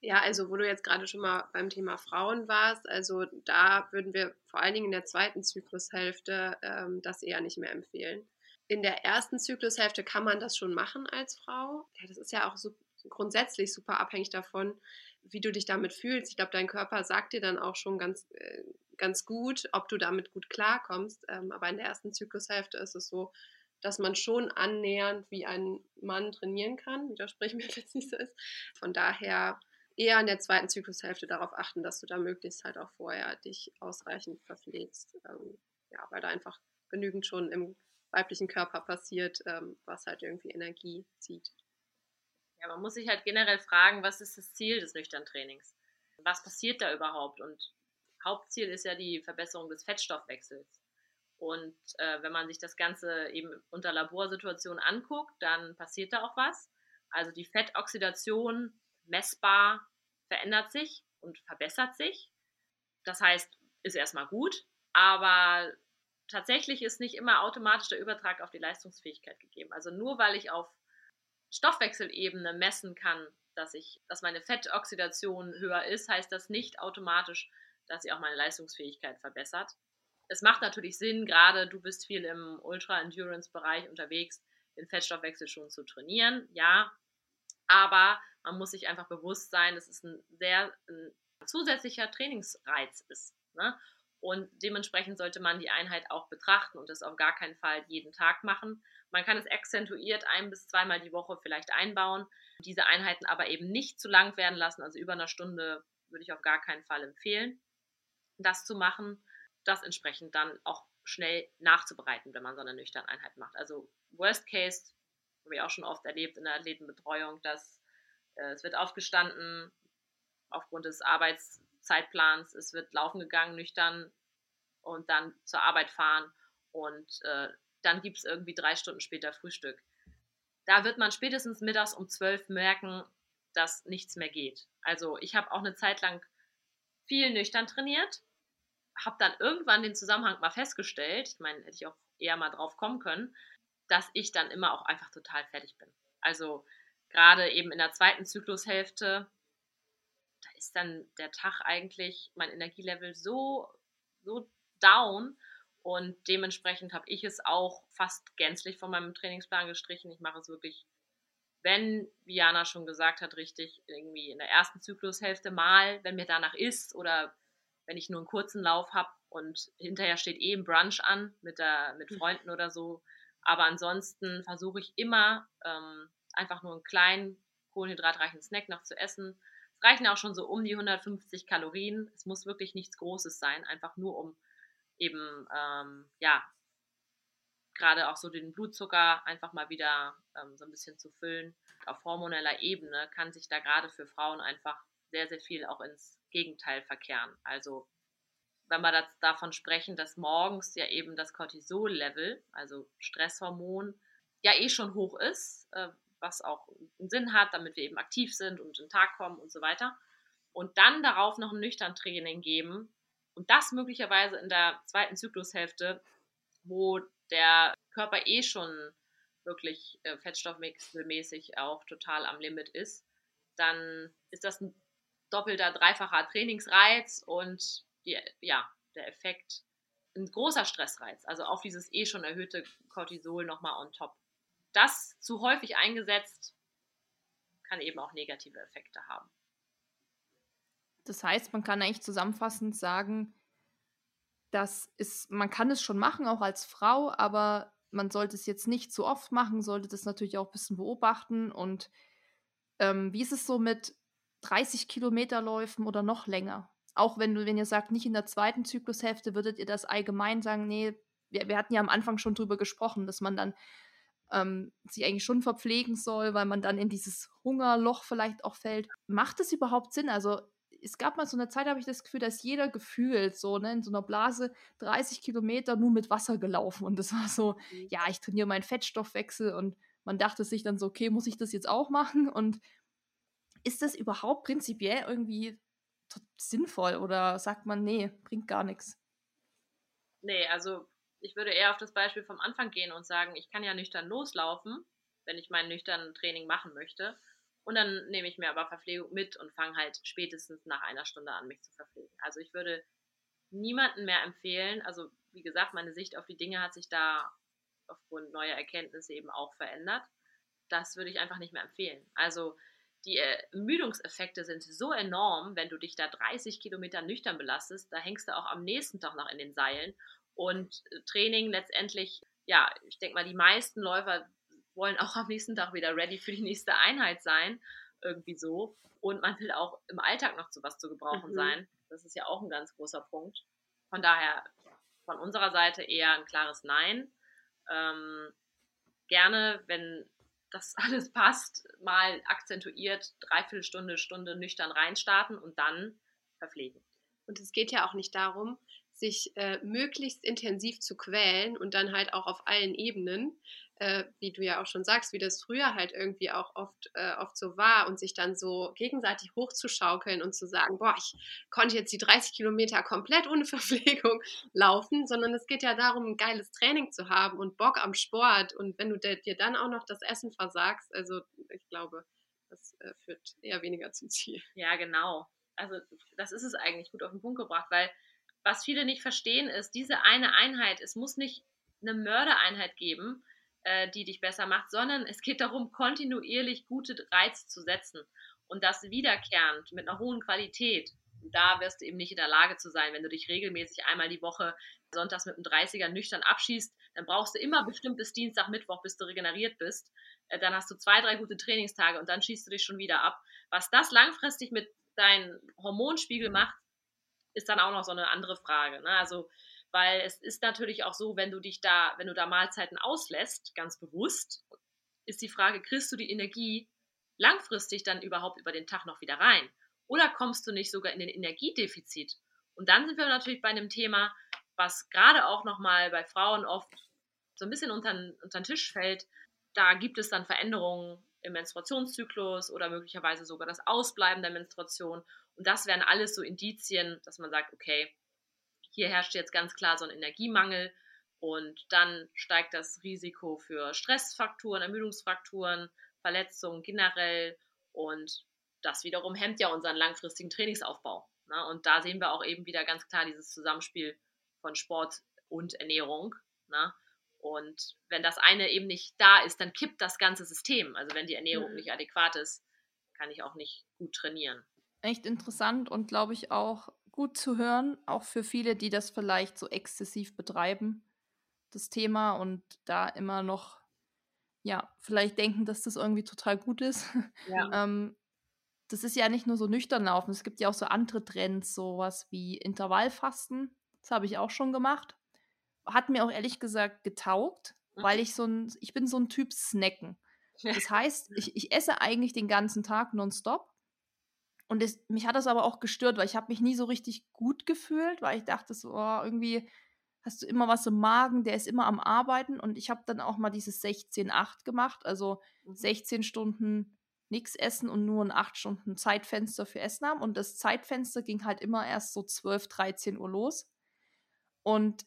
Ja, also wo du jetzt gerade schon mal beim Thema Frauen warst, also da würden wir vor allen Dingen in der zweiten Zyklushälfte ähm, das eher nicht mehr empfehlen. In der ersten Zyklushälfte kann man das schon machen als Frau. Ja, das ist ja auch so grundsätzlich super abhängig davon, wie du dich damit fühlst. Ich glaube, dein Körper sagt dir dann auch schon ganz, äh, ganz gut, ob du damit gut klarkommst. Ähm, aber in der ersten Zyklushälfte ist es so, dass man schon annähernd wie ein Mann trainieren kann. Widersprich mir, wenn es nicht so ist. Von daher eher in der zweiten Zyklushälfte darauf achten, dass du da möglichst halt auch vorher dich ausreichend verpflegst. Ähm, ja, weil da einfach genügend schon im weiblichen Körper passiert, ähm, was halt irgendwie Energie zieht. Ja, man muss sich halt generell fragen, was ist das Ziel des nüchternen Trainings? Was passiert da überhaupt? Und Hauptziel ist ja die Verbesserung des Fettstoffwechsels. Und äh, wenn man sich das Ganze eben unter Laborsituationen anguckt, dann passiert da auch was. Also die Fettoxidation messbar verändert sich und verbessert sich. Das heißt, ist erstmal gut, aber tatsächlich ist nicht immer automatisch der Übertrag auf die Leistungsfähigkeit gegeben. Also nur weil ich auf Stoffwechselebene messen kann, dass, ich, dass meine Fettoxidation höher ist, heißt das nicht automatisch, dass sie auch meine Leistungsfähigkeit verbessert. Es macht natürlich Sinn, gerade du bist viel im Ultra-Endurance-Bereich unterwegs, den Fettstoffwechsel schon zu trainieren, ja. Aber man muss sich einfach bewusst sein, dass es ein sehr ein zusätzlicher Trainingsreiz ist. Ne? Und dementsprechend sollte man die Einheit auch betrachten und das auf gar keinen Fall jeden Tag machen. Man kann es exzentuiert ein bis zweimal die Woche vielleicht einbauen, diese Einheiten aber eben nicht zu lang werden lassen. Also über eine Stunde würde ich auf gar keinen Fall empfehlen, das zu machen. Das entsprechend dann auch schnell nachzubereiten, wenn man so eine nüchterne Einheit macht. Also Worst Case, habe ich auch schon oft erlebt in der Athletenbetreuung, dass äh, es wird aufgestanden aufgrund des Arbeitszeitplans, es wird laufen gegangen, nüchtern und dann zur Arbeit fahren und äh, dann gibt es irgendwie drei Stunden später Frühstück. Da wird man spätestens mittags um zwölf merken, dass nichts mehr geht. Also ich habe auch eine Zeit lang viel nüchtern trainiert, habe dann irgendwann den Zusammenhang mal festgestellt, ich meine, hätte ich auch eher mal drauf kommen können, dass ich dann immer auch einfach total fertig bin. Also gerade eben in der zweiten Zyklushälfte, da ist dann der Tag eigentlich, mein Energielevel so, so down, und dementsprechend habe ich es auch fast gänzlich von meinem Trainingsplan gestrichen. Ich mache es wirklich, wenn, wie Jana schon gesagt hat, richtig, irgendwie in der ersten Zyklushälfte mal, wenn mir danach ist oder wenn ich nur einen kurzen Lauf habe und hinterher steht eh ein Brunch an mit, der, mit hm. Freunden oder so. Aber ansonsten versuche ich immer ähm, einfach nur einen kleinen kohlenhydratreichen Snack noch zu essen. Es reichen auch schon so um die 150 Kalorien. Es muss wirklich nichts Großes sein, einfach nur um eben, ähm, ja, gerade auch so den Blutzucker einfach mal wieder ähm, so ein bisschen zu füllen. Auf hormoneller Ebene kann sich da gerade für Frauen einfach sehr, sehr viel auch ins Gegenteil verkehren. Also wenn wir das, davon sprechen, dass morgens ja eben das Cortisol-Level, also Stresshormon, ja eh schon hoch ist, äh, was auch einen Sinn hat, damit wir eben aktiv sind und in den Tag kommen und so weiter. Und dann darauf noch ein nüchtern Training geben, und das möglicherweise in der zweiten Zyklushälfte, wo der Körper eh schon wirklich äh, fettstoffwechselmäßig auch total am Limit ist, dann ist das ein doppelter, dreifacher Trainingsreiz und die, ja, der Effekt ein großer Stressreiz, also auf dieses eh schon erhöhte Cortisol nochmal on top. Das zu häufig eingesetzt kann eben auch negative Effekte haben. Das heißt, man kann eigentlich zusammenfassend sagen, dass ist, man kann es schon machen, auch als Frau, aber man sollte es jetzt nicht zu oft machen, sollte das natürlich auch ein bisschen beobachten. Und ähm, wie ist es so mit 30 Kilometerläufen oder noch länger? Auch wenn du, wenn ihr sagt, nicht in der zweiten Zyklushälfte, würdet ihr das allgemein sagen, nee, wir, wir hatten ja am Anfang schon drüber gesprochen, dass man dann ähm, sich eigentlich schon verpflegen soll, weil man dann in dieses Hungerloch vielleicht auch fällt. Macht es überhaupt Sinn? Also es gab mal so eine Zeit, habe ich das Gefühl, dass jeder gefühlt so, ne, in so einer Blase 30 Kilometer nur mit Wasser gelaufen. Und das war so, mhm. ja, ich trainiere meinen Fettstoffwechsel und man dachte sich dann so, okay, muss ich das jetzt auch machen? Und ist das überhaupt prinzipiell irgendwie sinnvoll oder sagt man, nee, bringt gar nichts? Nee, also ich würde eher auf das Beispiel vom Anfang gehen und sagen, ich kann ja nüchtern loslaufen, wenn ich mein nüchtern Training machen möchte. Und dann nehme ich mir aber Verpflegung mit und fange halt spätestens nach einer Stunde an, mich zu verpflegen. Also ich würde niemanden mehr empfehlen, also wie gesagt, meine Sicht auf die Dinge hat sich da aufgrund neuer Erkenntnisse eben auch verändert. Das würde ich einfach nicht mehr empfehlen. Also die Ermüdungseffekte sind so enorm, wenn du dich da 30 Kilometer nüchtern belastest, da hängst du auch am nächsten Tag noch in den Seilen. Und äh, Training letztendlich, ja, ich denke mal, die meisten Läufer wollen auch am nächsten Tag wieder ready für die nächste Einheit sein, irgendwie so. Und man will auch im Alltag noch zu was zu gebrauchen mhm. sein. Das ist ja auch ein ganz großer Punkt. Von daher von unserer Seite eher ein klares Nein. Ähm, gerne, wenn das alles passt, mal akzentuiert dreiviertel Stunde, Stunde nüchtern reinstarten und dann verpflegen. Und es geht ja auch nicht darum, sich äh, möglichst intensiv zu quälen und dann halt auch auf allen Ebenen, äh, wie du ja auch schon sagst, wie das früher halt irgendwie auch oft, äh, oft so war und sich dann so gegenseitig hochzuschaukeln und zu sagen, boah, ich konnte jetzt die 30 Kilometer komplett ohne Verpflegung laufen, sondern es geht ja darum, ein geiles Training zu haben und Bock am Sport und wenn du dir dann auch noch das Essen versagst, also ich glaube, das äh, führt eher weniger zum Ziel. Ja, genau. Also das ist es eigentlich gut auf den Punkt gebracht, weil was viele nicht verstehen ist, diese eine Einheit, es muss nicht eine Mördereinheit geben, äh, die dich besser macht, sondern es geht darum, kontinuierlich gute Reize zu setzen und das wiederkehrend mit einer hohen Qualität. Da wirst du eben nicht in der Lage zu sein, wenn du dich regelmäßig einmal die Woche sonntags mit einem 30er nüchtern abschießt, dann brauchst du immer bestimmt bis Dienstag, Mittwoch, bis du regeneriert bist. Äh, dann hast du zwei, drei gute Trainingstage und dann schießt du dich schon wieder ab. Was das langfristig mit deinem Hormonspiegel macht, ist dann auch noch so eine andere Frage. Ne? Also, weil es ist natürlich auch so, wenn du dich da, wenn du da Mahlzeiten auslässt, ganz bewusst, ist die Frage, kriegst du die Energie langfristig dann überhaupt über den Tag noch wieder rein? Oder kommst du nicht sogar in den Energiedefizit? Und dann sind wir natürlich bei einem Thema, was gerade auch nochmal bei Frauen oft so ein bisschen unter, unter den Tisch fällt. Da gibt es dann Veränderungen im Menstruationszyklus oder möglicherweise sogar das Ausbleiben der Menstruation. Und das wären alles so Indizien, dass man sagt, okay, hier herrscht jetzt ganz klar so ein Energiemangel und dann steigt das Risiko für Stressfaktoren, Ermüdungsfrakturen, Verletzungen generell und das wiederum hemmt ja unseren langfristigen Trainingsaufbau. Ne? Und da sehen wir auch eben wieder ganz klar dieses Zusammenspiel von Sport und Ernährung. Ne? Und wenn das eine eben nicht da ist, dann kippt das ganze System. Also wenn die Ernährung mhm. nicht adäquat ist, kann ich auch nicht gut trainieren echt interessant und glaube ich auch gut zu hören, auch für viele, die das vielleicht so exzessiv betreiben, das Thema und da immer noch, ja, vielleicht denken, dass das irgendwie total gut ist. Ja. ähm, das ist ja nicht nur so nüchtern laufen, es gibt ja auch so andere Trends, sowas wie Intervallfasten. Das habe ich auch schon gemacht. Hat mir auch ehrlich gesagt getaugt, mhm. weil ich so ein, ich bin so ein Typ Snacken. Das heißt, ich, ich esse eigentlich den ganzen Tag nonstop und es, mich hat das aber auch gestört, weil ich habe mich nie so richtig gut gefühlt, weil ich dachte so, oh, irgendwie hast du immer was im Magen, der ist immer am Arbeiten. Und ich habe dann auch mal dieses 16-8 gemacht, also mhm. 16 Stunden nichts essen und nur ein 8 Stunden Zeitfenster für Essen haben. Und das Zeitfenster ging halt immer erst so 12, 13 Uhr los. Und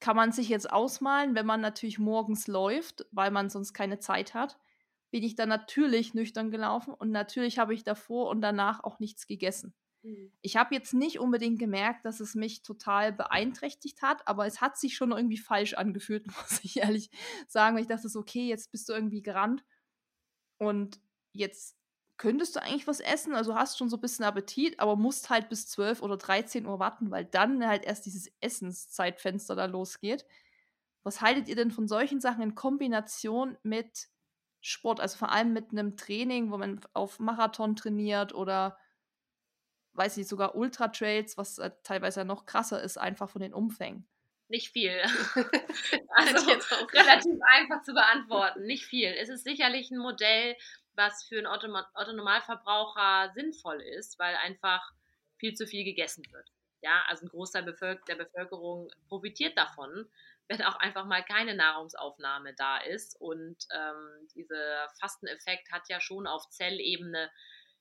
kann man sich jetzt ausmalen, wenn man natürlich morgens läuft, weil man sonst keine Zeit hat, bin ich dann natürlich nüchtern gelaufen und natürlich habe ich davor und danach auch nichts gegessen. Mhm. Ich habe jetzt nicht unbedingt gemerkt, dass es mich total beeinträchtigt hat, aber es hat sich schon irgendwie falsch angefühlt, muss ich ehrlich sagen. Ich dachte so, okay, jetzt bist du irgendwie gerannt und jetzt könntest du eigentlich was essen, also hast schon so ein bisschen Appetit, aber musst halt bis 12 oder 13 Uhr warten, weil dann halt erst dieses Essenszeitfenster da losgeht. Was haltet ihr denn von solchen Sachen in Kombination mit Sport, also vor allem mit einem Training, wo man auf Marathon trainiert oder weiß ich sogar Ultra-Trails, was äh, teilweise noch krasser ist, einfach von den Umfängen. Nicht viel. also relativ einfach zu beantworten. Nicht viel. Es ist sicherlich ein Modell, was für einen Autonormalverbraucher sinnvoll ist, weil einfach viel zu viel gegessen wird. Ja, also ein Großteil der Bevölkerung profitiert davon, wenn auch einfach mal keine Nahrungsaufnahme da ist. Und ähm, dieser Fasteneffekt hat ja schon auf Zellebene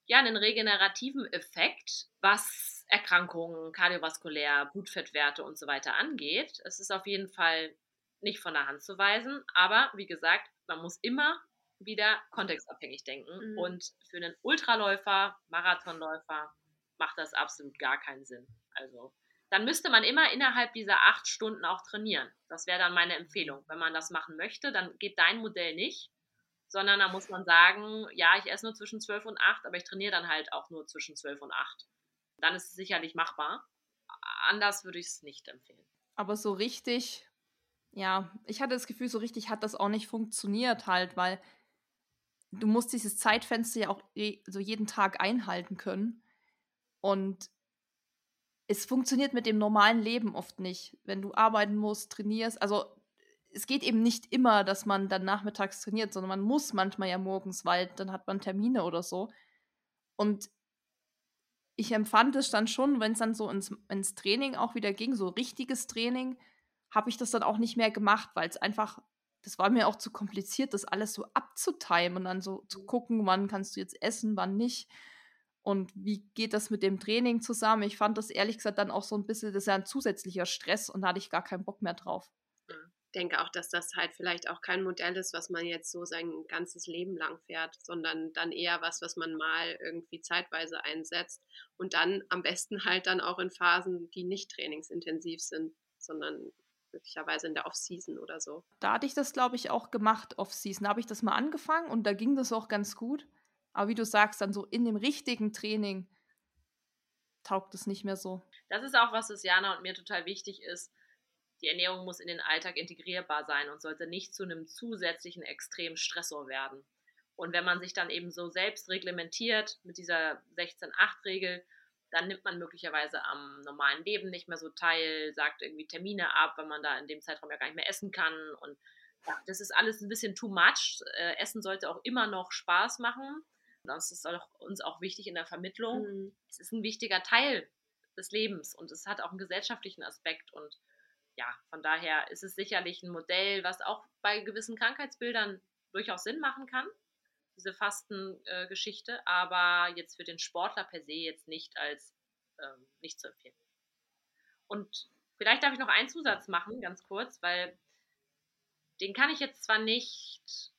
ja einen regenerativen Effekt, was Erkrankungen, kardiovaskulär, Blutfettwerte und so weiter angeht. Es ist auf jeden Fall nicht von der Hand zu weisen, aber wie gesagt, man muss immer wieder kontextabhängig denken. Mhm. Und für einen Ultraläufer, Marathonläufer macht das absolut gar keinen Sinn. Also dann müsste man immer innerhalb dieser acht Stunden auch trainieren. Das wäre dann meine Empfehlung. Wenn man das machen möchte, dann geht dein Modell nicht, sondern da muss man sagen, ja, ich esse nur zwischen 12 und 8, aber ich trainiere dann halt auch nur zwischen 12 und 8. Dann ist es sicherlich machbar. Anders würde ich es nicht empfehlen. Aber so richtig, ja, ich hatte das Gefühl, so richtig hat das auch nicht funktioniert halt, weil du musst dieses Zeitfenster ja auch so jeden Tag einhalten können. Und es funktioniert mit dem normalen Leben oft nicht, wenn du arbeiten musst, trainierst. Also es geht eben nicht immer, dass man dann nachmittags trainiert, sondern man muss manchmal ja morgens, weil dann hat man Termine oder so. Und ich empfand es dann schon, wenn es dann so ins, ins Training auch wieder ging, so richtiges Training, habe ich das dann auch nicht mehr gemacht, weil es einfach, das war mir auch zu kompliziert, das alles so abzutimen und dann so zu gucken, wann kannst du jetzt essen, wann nicht. Und wie geht das mit dem Training zusammen? Ich fand das ehrlich gesagt dann auch so ein bisschen, das ist ja ein zusätzlicher Stress und da hatte ich gar keinen Bock mehr drauf. Ich denke auch, dass das halt vielleicht auch kein Modell ist, was man jetzt so sein ganzes Leben lang fährt, sondern dann eher was, was man mal irgendwie zeitweise einsetzt und dann am besten halt dann auch in Phasen, die nicht trainingsintensiv sind, sondern möglicherweise in der Off-Season oder so. Da hatte ich das, glaube ich, auch gemacht, Off-Season. Da habe ich das mal angefangen und da ging das auch ganz gut. Aber wie du sagst, dann so in dem richtigen Training taugt es nicht mehr so. Das ist auch was, was Jana und mir total wichtig ist. Die Ernährung muss in den Alltag integrierbar sein und sollte nicht zu einem zusätzlichen extremen Stressor werden. Und wenn man sich dann eben so selbst reglementiert mit dieser 16-8-Regel, dann nimmt man möglicherweise am normalen Leben nicht mehr so teil, sagt irgendwie Termine ab, weil man da in dem Zeitraum ja gar nicht mehr essen kann. Und ja, das ist alles ein bisschen too much. Äh, essen sollte auch immer noch Spaß machen. Das ist auch, uns auch wichtig in der Vermittlung. Mhm. Es ist ein wichtiger Teil des Lebens und es hat auch einen gesellschaftlichen Aspekt. Und ja, von daher ist es sicherlich ein Modell, was auch bei gewissen Krankheitsbildern durchaus Sinn machen kann, diese Fastengeschichte, äh, aber jetzt für den Sportler per se jetzt nicht als ähm, nicht zu empfehlen. Und vielleicht darf ich noch einen Zusatz machen, ganz kurz, weil den kann ich jetzt zwar nicht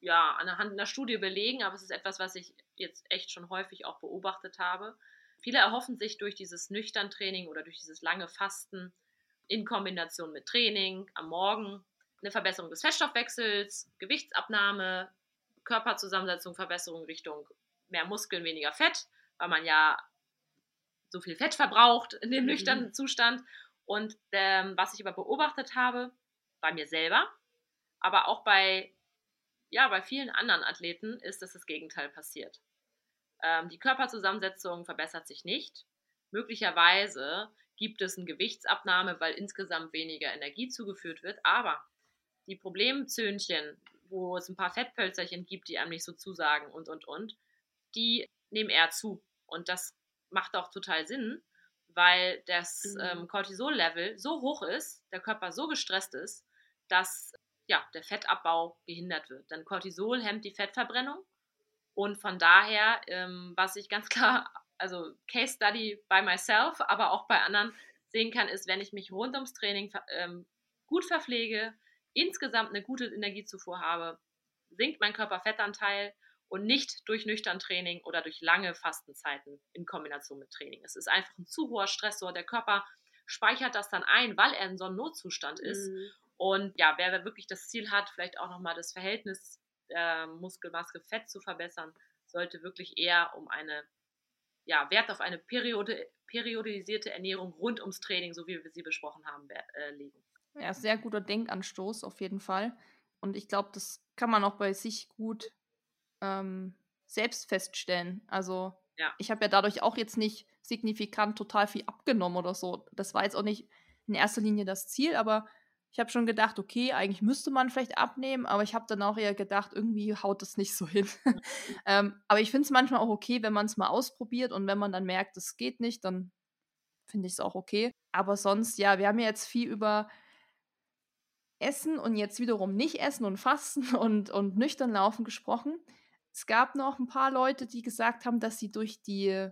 ja, anhand einer Studie belegen, aber es ist etwas, was ich jetzt echt schon häufig auch beobachtet habe. Viele erhoffen sich durch dieses nüchtern Training oder durch dieses lange Fasten in Kombination mit Training am Morgen eine Verbesserung des Fettstoffwechsels, Gewichtsabnahme, Körperzusammensetzung, Verbesserung Richtung mehr Muskeln, weniger Fett, weil man ja so viel Fett verbraucht in dem mhm. nüchternen Zustand. Und ähm, was ich aber beobachtet habe, bei mir selber, aber auch bei ja, bei vielen anderen Athleten ist, dass das Gegenteil passiert. Ähm, die Körperzusammensetzung verbessert sich nicht. Möglicherweise gibt es eine Gewichtsabnahme, weil insgesamt weniger Energie zugeführt wird. Aber die Problemzöhnchen, wo es ein paar Fettpölzerchen gibt, die einem nicht so zusagen und, und, und, die nehmen eher zu. Und das macht auch total Sinn, weil das mhm. ähm, Cortisol-Level so hoch ist, der Körper so gestresst ist, dass ja, der Fettabbau gehindert wird. Denn Cortisol hemmt die Fettverbrennung und von daher, ähm, was ich ganz klar, also Case Study by myself, aber auch bei anderen sehen kann, ist, wenn ich mich rund ums Training ähm, gut verpflege, insgesamt eine gute Energiezufuhr habe, sinkt mein Körperfettanteil und nicht durch nüchtern Training oder durch lange Fastenzeiten in Kombination mit Training. Es ist einfach ein zu hoher Stressor. Der Körper speichert das dann ein, weil er in so einem Notzustand ist. Mhm. Und ja, wer wirklich das Ziel hat, vielleicht auch nochmal das Verhältnis äh, Muskelmaske-Fett zu verbessern, sollte wirklich eher um eine, ja, Wert auf eine Periode, periodisierte Ernährung rund ums Training, so wie wir sie besprochen haben, äh, legen. Ja, sehr guter Denkanstoß auf jeden Fall. Und ich glaube, das kann man auch bei sich gut ähm, selbst feststellen. Also ja. ich habe ja dadurch auch jetzt nicht signifikant total viel abgenommen oder so. Das war jetzt auch nicht in erster Linie das Ziel, aber Ich habe schon gedacht, okay, eigentlich müsste man vielleicht abnehmen, aber ich habe dann auch eher gedacht, irgendwie haut das nicht so hin. ähm, aber ich finde es manchmal auch okay, wenn man es mal ausprobiert und wenn man dann merkt, es geht nicht, dann finde ich es auch okay. Aber sonst, ja, wir haben ja jetzt viel über Essen und jetzt wiederum nicht Essen und Fasten und, und nüchtern laufen gesprochen. Es gab noch ein paar Leute, die gesagt haben, dass sie durch die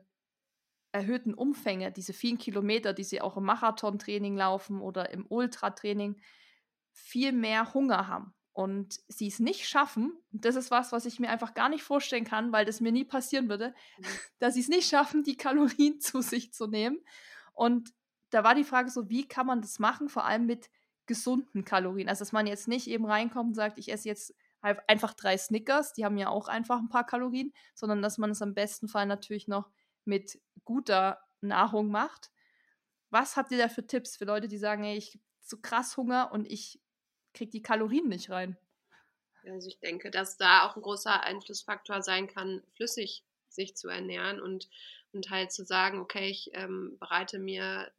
erhöhten Umfänge, diese vielen Kilometer, die sie auch im Marathontraining laufen oder im Ultratraining, viel mehr Hunger haben und sie es nicht schaffen, das ist was, was ich mir einfach gar nicht vorstellen kann, weil das mir nie passieren würde, mhm. dass sie es nicht schaffen, die Kalorien zu sich zu nehmen. Und da war die Frage so, wie kann man das machen, vor allem mit gesunden Kalorien? Also, dass man jetzt nicht eben reinkommt und sagt, ich esse jetzt einfach drei Snickers, die haben ja auch einfach ein paar Kalorien, sondern dass man es am besten Fall natürlich noch mit guter Nahrung macht. Was habt ihr da für Tipps für Leute, die sagen, ey, ich habe so krass Hunger und ich kriege die Kalorien nicht rein? Also ich denke, dass da auch ein großer Einflussfaktor sein kann, flüssig sich zu ernähren und, und halt zu sagen, okay, ich ähm, bereite mir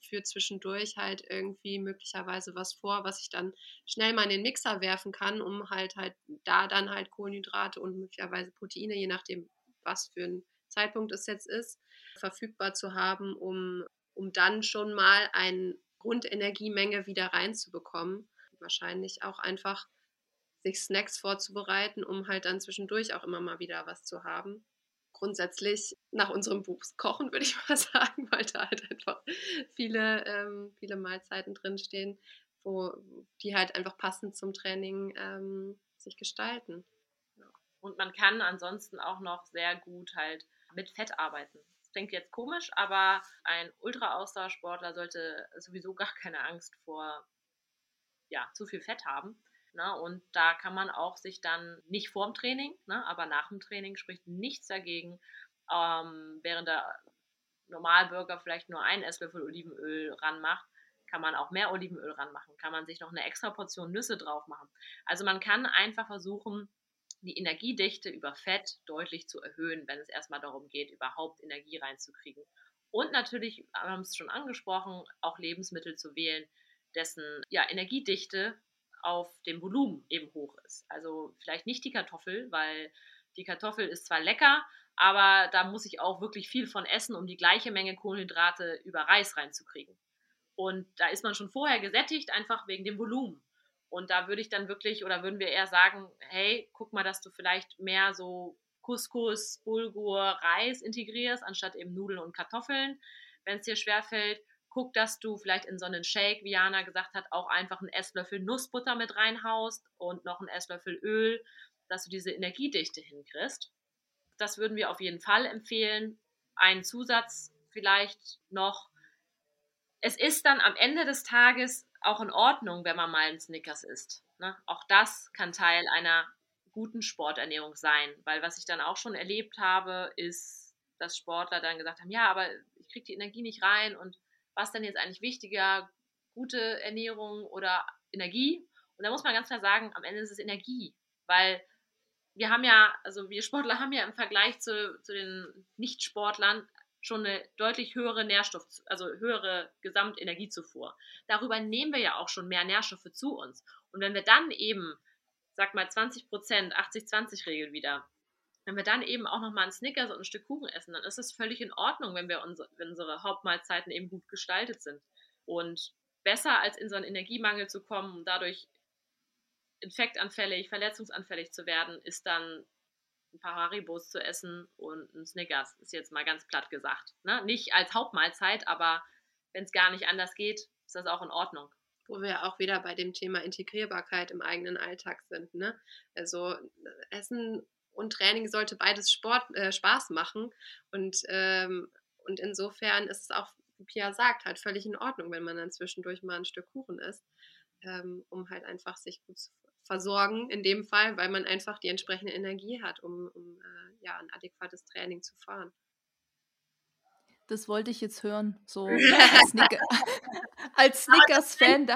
für zwischendurch halt irgendwie möglicherweise was vor, was ich dann schnell mal in den Mixer werfen kann, um halt halt da dann halt Kohlenhydrate und möglicherweise Proteine, je nachdem, was für ein Zeitpunkt es jetzt ist, verfügbar zu haben, um, um dann schon mal eine Grundenergiemenge wieder reinzubekommen. Wahrscheinlich auch einfach sich Snacks vorzubereiten, um halt dann zwischendurch auch immer mal wieder was zu haben. Grundsätzlich nach unserem Buch Kochen, würde ich mal sagen, weil da halt einfach viele, ähm, viele Mahlzeiten drinstehen, wo die halt einfach passend zum Training ähm, sich gestalten. Und man kann ansonsten auch noch sehr gut halt mit Fett arbeiten. Das klingt jetzt komisch, aber ein Ultra-Ausdauersportler sollte sowieso gar keine Angst vor ja, zu viel Fett haben. Ne? Und da kann man auch sich dann nicht vorm Training, ne, aber nach dem Training spricht nichts dagegen, ähm, während der Normalbürger vielleicht nur einen Esslöffel Olivenöl ranmacht, kann man auch mehr Olivenöl ranmachen, kann man sich noch eine extra Portion Nüsse drauf machen. Also man kann einfach versuchen, die Energiedichte über Fett deutlich zu erhöhen, wenn es erstmal darum geht, überhaupt Energie reinzukriegen. Und natürlich, wir haben es schon angesprochen, auch Lebensmittel zu wählen, dessen ja, Energiedichte auf dem Volumen eben hoch ist. Also vielleicht nicht die Kartoffel, weil die Kartoffel ist zwar lecker, aber da muss ich auch wirklich viel von essen, um die gleiche Menge Kohlenhydrate über Reis reinzukriegen. Und da ist man schon vorher gesättigt, einfach wegen dem Volumen. Und da würde ich dann wirklich, oder würden wir eher sagen, hey, guck mal, dass du vielleicht mehr so Couscous, Bulgur, Reis integrierst, anstatt eben Nudeln und Kartoffeln. Wenn es dir schwerfällt, guck, dass du vielleicht in so einen Shake, wie Jana gesagt hat, auch einfach einen Esslöffel Nussbutter mit reinhaust und noch einen Esslöffel Öl, dass du diese Energiedichte hinkriegst. Das würden wir auf jeden Fall empfehlen. Ein Zusatz vielleicht noch. Es ist dann am Ende des Tages auch in Ordnung, wenn man mal einen Snickers isst. Ne? Auch das kann Teil einer guten Sporternährung sein, weil was ich dann auch schon erlebt habe, ist, dass Sportler dann gesagt haben, ja, aber ich kriege die Energie nicht rein und was denn jetzt eigentlich wichtiger, gute Ernährung oder Energie? Und da muss man ganz klar sagen, am Ende ist es Energie, weil wir haben ja, also wir Sportler haben ja im Vergleich zu, zu den Nicht-Sportlern schon eine deutlich höhere Nährstoff, also höhere Gesamtenergiezufuhr. Darüber nehmen wir ja auch schon mehr Nährstoffe zu uns. Und wenn wir dann eben, sag mal 20 Prozent, 80-20-Regel wieder, wenn wir dann eben auch nochmal einen Snickers und ein Stück Kuchen essen, dann ist es völlig in Ordnung, wenn wir unsere, wenn unsere Hauptmahlzeiten eben gut gestaltet sind. Und besser als in so einen Energiemangel zu kommen dadurch infektanfällig, verletzungsanfällig zu werden, ist dann ein paar Haribos zu essen und ein Snickers, ist jetzt mal ganz platt gesagt. Ne? Nicht als Hauptmahlzeit, aber wenn es gar nicht anders geht, ist das auch in Ordnung. Wo wir auch wieder bei dem Thema Integrierbarkeit im eigenen Alltag sind. Ne? Also Essen und Training sollte beides Sport, äh, Spaß machen. Und, ähm, und insofern ist es auch, wie Pia sagt, halt völlig in Ordnung, wenn man dann zwischendurch mal ein Stück Kuchen isst, ähm, um halt einfach sich gut zu versorgen in dem Fall, weil man einfach die entsprechende Energie hat, um, um äh, ja, ein adäquates Training zu fahren. Das wollte ich jetzt hören, so als, Snicker, als Snickers-Fan.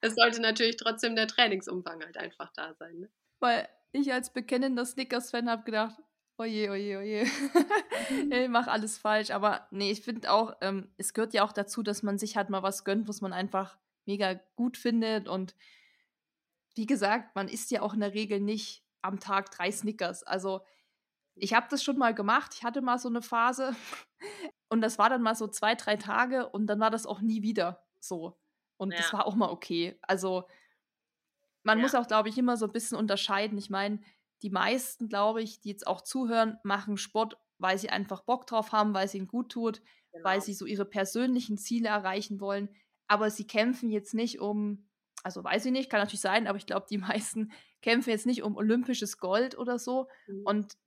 Es sollte natürlich trotzdem der Trainingsumfang halt einfach da sein. Ne? Weil ich als bekennender Snickers-Fan habe gedacht, oje, oje, oje, ich mache alles falsch. Aber nee, ich finde auch, ähm, es gehört ja auch dazu, dass man sich halt mal was gönnt, was man einfach mega gut findet. Und wie gesagt, man isst ja auch in der Regel nicht am Tag drei Snickers. Also ich habe das schon mal gemacht. Ich hatte mal so eine Phase und das war dann mal so zwei, drei Tage und dann war das auch nie wieder so. Und ja. das war auch mal okay. Also man ja. muss auch, glaube ich, immer so ein bisschen unterscheiden. Ich meine, die meisten, glaube ich, die jetzt auch zuhören, machen Sport, weil sie einfach Bock drauf haben, weil es ihnen gut tut, genau. weil sie so ihre persönlichen Ziele erreichen wollen. Aber sie kämpfen jetzt nicht um, also weiß ich nicht, kann natürlich sein, aber ich glaube, die meisten kämpfen jetzt nicht um olympisches Gold oder so. Mhm. Und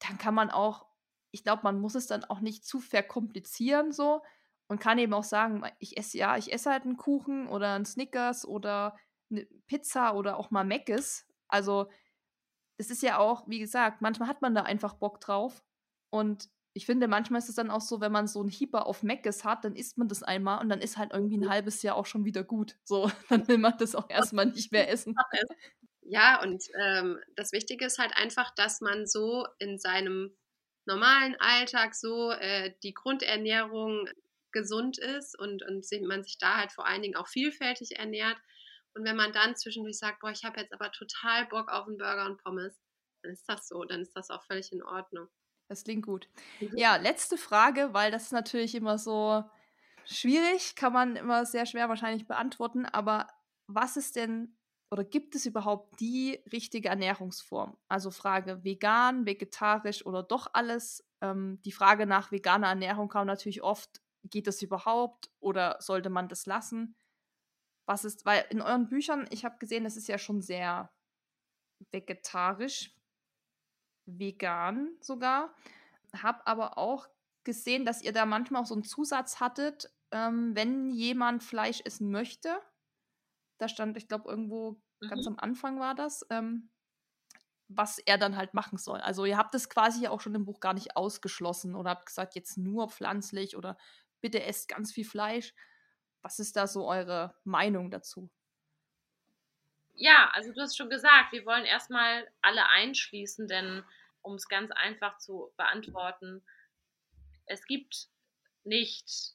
dann kann man auch, ich glaube, man muss es dann auch nicht zu verkomplizieren so und kann eben auch sagen, ich esse ja, ich esse halt einen Kuchen oder einen Snickers oder eine Pizza oder auch mal Meckes. Also es ist ja auch, wie gesagt, manchmal hat man da einfach Bock drauf. Und ich finde, manchmal ist es dann auch so, wenn man so einen Hieber auf Meckes hat, dann isst man das einmal und dann ist halt irgendwie ein halbes Jahr auch schon wieder gut. So, dann will man das auch erstmal nicht mehr essen. Ja, und ähm, das Wichtige ist halt einfach, dass man so in seinem normalen Alltag so äh, die Grundernährung gesund ist und, und man sich da halt vor allen Dingen auch vielfältig ernährt. Und wenn man dann zwischendurch sagt, boah, ich habe jetzt aber total Bock auf einen Burger und Pommes, dann ist das so, dann ist das auch völlig in Ordnung. Das klingt gut. Mhm. Ja, letzte Frage, weil das ist natürlich immer so schwierig, kann man immer sehr schwer wahrscheinlich beantworten, aber was ist denn oder gibt es überhaupt die richtige Ernährungsform? Also Frage vegan, vegetarisch oder doch alles. Ähm, die Frage nach veganer Ernährung kam natürlich oft, geht das überhaupt oder sollte man das lassen? Was ist, weil in euren Büchern, ich habe gesehen, das ist ja schon sehr vegetarisch, vegan sogar. Habe aber auch gesehen, dass ihr da manchmal auch so einen Zusatz hattet, ähm, wenn jemand Fleisch essen möchte. Da stand, ich glaube, irgendwo mhm. ganz am Anfang war das, ähm, was er dann halt machen soll. Also ihr habt das quasi ja auch schon im Buch gar nicht ausgeschlossen oder habt gesagt, jetzt nur pflanzlich oder bitte esst ganz viel Fleisch. Was ist da so eure Meinung dazu? Ja, also du hast schon gesagt, wir wollen erstmal alle einschließen, denn um es ganz einfach zu beantworten, es gibt nicht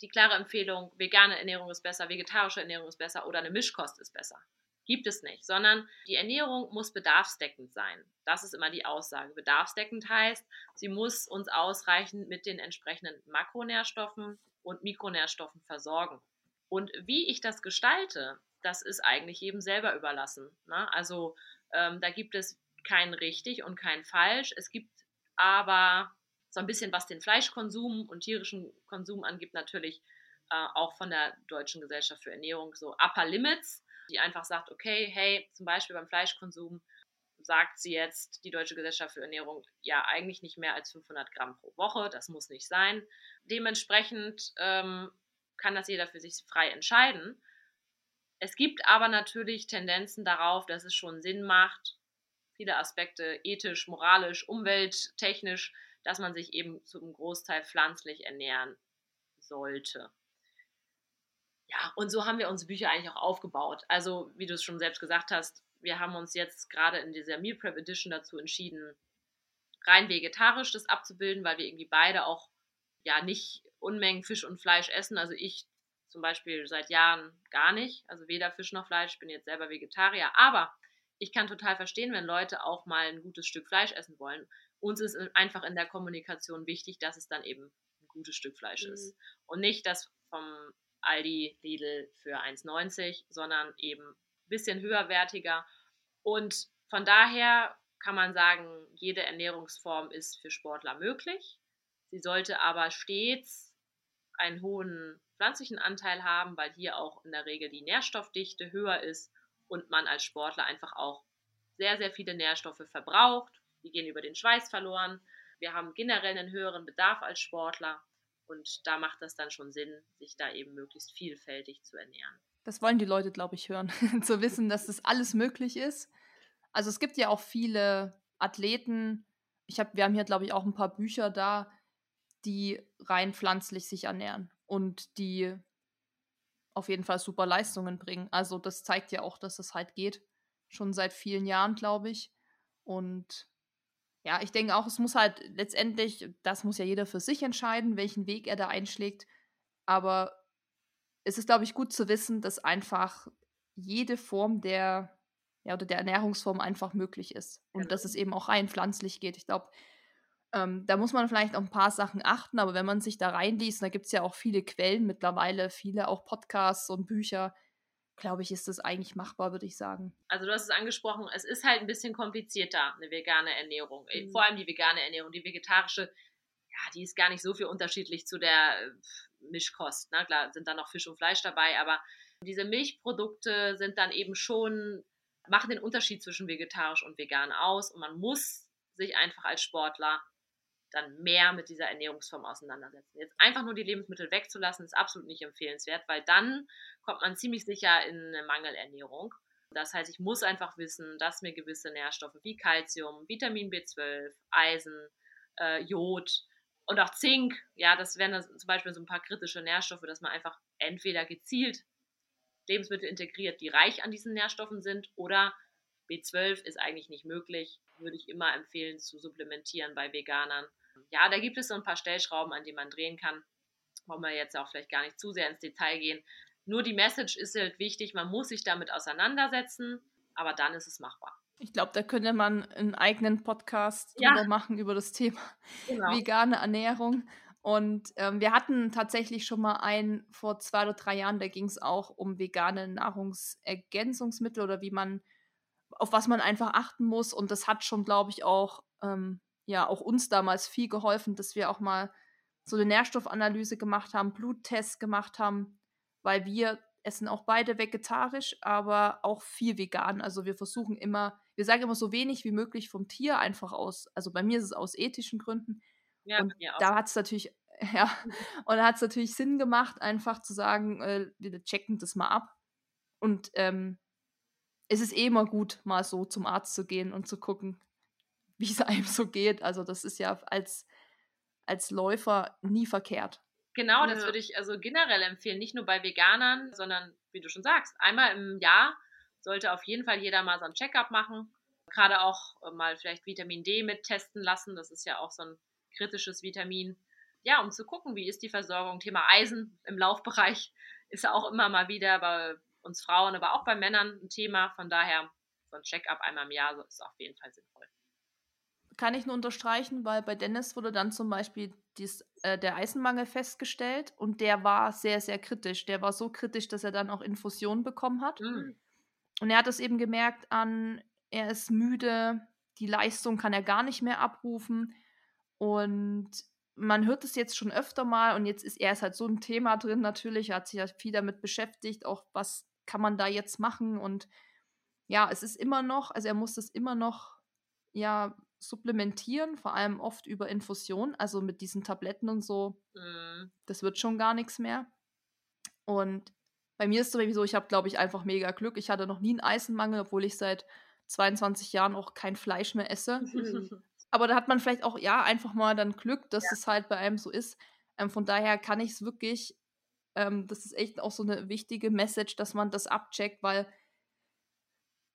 die klare Empfehlung, vegane Ernährung ist besser, vegetarische Ernährung ist besser oder eine Mischkost ist besser. Gibt es nicht, sondern die Ernährung muss bedarfsdeckend sein. Das ist immer die Aussage. Bedarfsdeckend heißt, sie muss uns ausreichend mit den entsprechenden Makronährstoffen und Mikronährstoffen versorgen. Und wie ich das gestalte, das ist eigentlich jedem selber überlassen. Ne? Also ähm, da gibt es kein richtig und kein falsch. Es gibt aber so ein bisschen, was den Fleischkonsum und tierischen Konsum angibt, natürlich äh, auch von der Deutschen Gesellschaft für Ernährung so Upper Limits die einfach sagt, okay, hey, zum Beispiel beim Fleischkonsum sagt sie jetzt, die Deutsche Gesellschaft für Ernährung, ja, eigentlich nicht mehr als 500 Gramm pro Woche, das muss nicht sein. Dementsprechend ähm, kann das jeder für sich frei entscheiden. Es gibt aber natürlich Tendenzen darauf, dass es schon Sinn macht, viele Aspekte ethisch, moralisch, umwelttechnisch, dass man sich eben zum Großteil pflanzlich ernähren sollte. Ja, und so haben wir unsere Bücher eigentlich auch aufgebaut. Also, wie du es schon selbst gesagt hast, wir haben uns jetzt gerade in dieser Meal Prep Edition dazu entschieden, rein vegetarisch das abzubilden, weil wir irgendwie beide auch ja nicht Unmengen Fisch und Fleisch essen. Also ich zum Beispiel seit Jahren gar nicht, also weder Fisch noch Fleisch, ich bin jetzt selber Vegetarier, aber ich kann total verstehen, wenn Leute auch mal ein gutes Stück Fleisch essen wollen. Uns ist einfach in der Kommunikation wichtig, dass es dann eben ein gutes Stück Fleisch mhm. ist und nicht das vom Aldi, Lidl für 1,90, sondern eben ein bisschen höherwertiger. Und von daher kann man sagen, jede Ernährungsform ist für Sportler möglich. Sie sollte aber stets einen hohen pflanzlichen Anteil haben, weil hier auch in der Regel die Nährstoffdichte höher ist und man als Sportler einfach auch sehr, sehr viele Nährstoffe verbraucht. Die gehen über den Schweiß verloren. Wir haben generell einen höheren Bedarf als Sportler. Und da macht das dann schon Sinn, sich da eben möglichst vielfältig zu ernähren. Das wollen die Leute, glaube ich, hören, zu wissen, dass das alles möglich ist. Also es gibt ja auch viele Athleten. Ich hab, wir haben hier, glaube ich, auch ein paar Bücher da, die rein pflanzlich sich ernähren und die auf jeden Fall super Leistungen bringen. Also das zeigt ja auch, dass es halt geht. Schon seit vielen Jahren, glaube ich. Und ja, ich denke auch, es muss halt letztendlich, das muss ja jeder für sich entscheiden, welchen Weg er da einschlägt. Aber es ist, glaube ich, gut zu wissen, dass einfach jede Form der, ja, oder der Ernährungsform einfach möglich ist. Und genau. dass es eben auch rein pflanzlich geht. Ich glaube, ähm, da muss man vielleicht auf ein paar Sachen achten, aber wenn man sich da reinliest, da gibt es ja auch viele Quellen mittlerweile, viele auch Podcasts und Bücher, glaube ich, ist das eigentlich machbar, würde ich sagen. Also du hast es angesprochen, es ist halt ein bisschen komplizierter, eine vegane Ernährung. Äh, mhm. Vor allem die vegane Ernährung, die vegetarische, ja, die ist gar nicht so viel unterschiedlich zu der äh, Mischkost. Ne? Klar sind da noch Fisch und Fleisch dabei, aber diese Milchprodukte sind dann eben schon, machen den Unterschied zwischen vegetarisch und vegan aus und man muss sich einfach als Sportler dann mehr mit dieser Ernährungsform auseinandersetzen. Jetzt einfach nur die Lebensmittel wegzulassen, ist absolut nicht empfehlenswert, weil dann kommt man ziemlich sicher in eine Mangelernährung. Das heißt, ich muss einfach wissen, dass mir gewisse Nährstoffe wie Kalzium, Vitamin B12, Eisen, äh, Jod und auch Zink, ja, das wären zum Beispiel so ein paar kritische Nährstoffe, dass man einfach entweder gezielt Lebensmittel integriert, die reich an diesen Nährstoffen sind, oder B12 ist eigentlich nicht möglich, würde ich immer empfehlen zu supplementieren bei Veganern ja, da gibt es so ein paar Stellschrauben, an denen man drehen kann. Wollen wir jetzt auch vielleicht gar nicht zu sehr ins Detail gehen. Nur die Message ist halt wichtig, man muss sich damit auseinandersetzen, aber dann ist es machbar. Ich glaube, da könnte man einen eigenen Podcast ja. drüber machen über das Thema genau. vegane Ernährung. Und ähm, wir hatten tatsächlich schon mal einen vor zwei oder drei Jahren, da ging es auch um vegane Nahrungsergänzungsmittel oder wie man, auf was man einfach achten muss. Und das hat schon, glaube ich, auch ähm, ja auch uns damals viel geholfen, dass wir auch mal so eine Nährstoffanalyse gemacht haben, Bluttests gemacht haben, weil wir essen auch beide vegetarisch, aber auch viel vegan. Also wir versuchen immer, wir sagen immer so wenig wie möglich vom Tier einfach aus. Also bei mir ist es aus ethischen Gründen. Ja, und da hat es natürlich, ja, und da hat es natürlich Sinn gemacht, einfach zu sagen, äh, wir checken das mal ab. Und ähm, es ist eh immer gut, mal so zum Arzt zu gehen und zu gucken, wie es einem so geht. Also das ist ja als, als Läufer nie verkehrt. Genau, das würde ich also generell empfehlen, nicht nur bei Veganern, sondern wie du schon sagst, einmal im Jahr sollte auf jeden Fall jeder mal so ein Checkup machen. Gerade auch äh, mal vielleicht Vitamin D mit testen lassen. Das ist ja auch so ein kritisches Vitamin. Ja, um zu gucken, wie ist die Versorgung. Thema Eisen im Laufbereich ist ja auch immer mal wieder bei uns Frauen, aber auch bei Männern ein Thema. Von daher so ein Checkup einmal im Jahr ist auf jeden Fall sinnvoll kann ich nur unterstreichen, weil bei Dennis wurde dann zum Beispiel dies, äh, der Eisenmangel festgestellt und der war sehr, sehr kritisch. Der war so kritisch, dass er dann auch Infusionen bekommen hat. Mhm. Und er hat es eben gemerkt an, er ist müde, die Leistung kann er gar nicht mehr abrufen. Und man hört es jetzt schon öfter mal und jetzt ist er ist halt so ein Thema drin natürlich, er hat sich ja viel damit beschäftigt, auch was kann man da jetzt machen und ja, es ist immer noch, also er muss das immer noch ja supplementieren, vor allem oft über Infusion, also mit diesen Tabletten und so. Mhm. Das wird schon gar nichts mehr. Und bei mir ist es sowieso, ich habe, glaube ich, einfach mega Glück. Ich hatte noch nie einen Eisenmangel, obwohl ich seit 22 Jahren auch kein Fleisch mehr esse. Aber da hat man vielleicht auch, ja, einfach mal dann Glück, dass ja. es halt bei einem so ist. Ähm, von daher kann ich es wirklich, ähm, das ist echt auch so eine wichtige Message, dass man das abcheckt, weil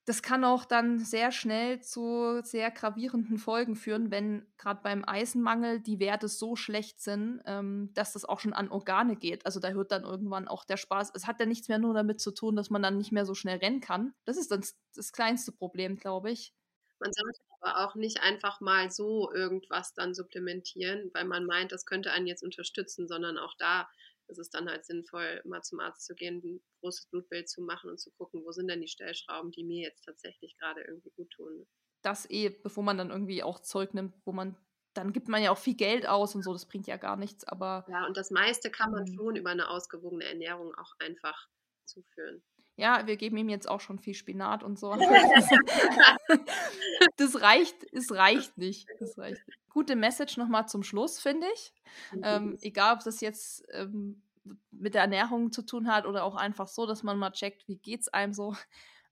das kann auch dann sehr schnell zu sehr gravierenden Folgen führen, wenn gerade beim Eisenmangel die Werte so schlecht sind, ähm, dass das auch schon an Organe geht. Also da hört dann irgendwann auch der Spaß. Es hat ja nichts mehr nur damit zu tun, dass man dann nicht mehr so schnell rennen kann. Das ist dann das kleinste Problem, glaube ich. Man sollte aber auch nicht einfach mal so irgendwas dann supplementieren, weil man meint, das könnte einen jetzt unterstützen, sondern auch da ist es dann halt sinnvoll, mal zum Arzt zu gehen, ein großes Blutbild zu machen und zu gucken, wo sind denn die Stellschrauben, die mir jetzt tatsächlich gerade irgendwie gut tun. Das eh, bevor man dann irgendwie auch Zeug nimmt, wo man dann gibt man ja auch viel Geld aus und so, das bringt ja gar nichts, aber. Ja, und das meiste kann man schon über eine ausgewogene Ernährung auch einfach zuführen. Ja, wir geben ihm jetzt auch schon viel Spinat und so. das reicht, es reicht nicht. Das reicht nicht. Gute Message nochmal zum Schluss, finde ich. Ähm, egal, ob das jetzt ähm, mit der Ernährung zu tun hat oder auch einfach so, dass man mal checkt, wie geht es einem so.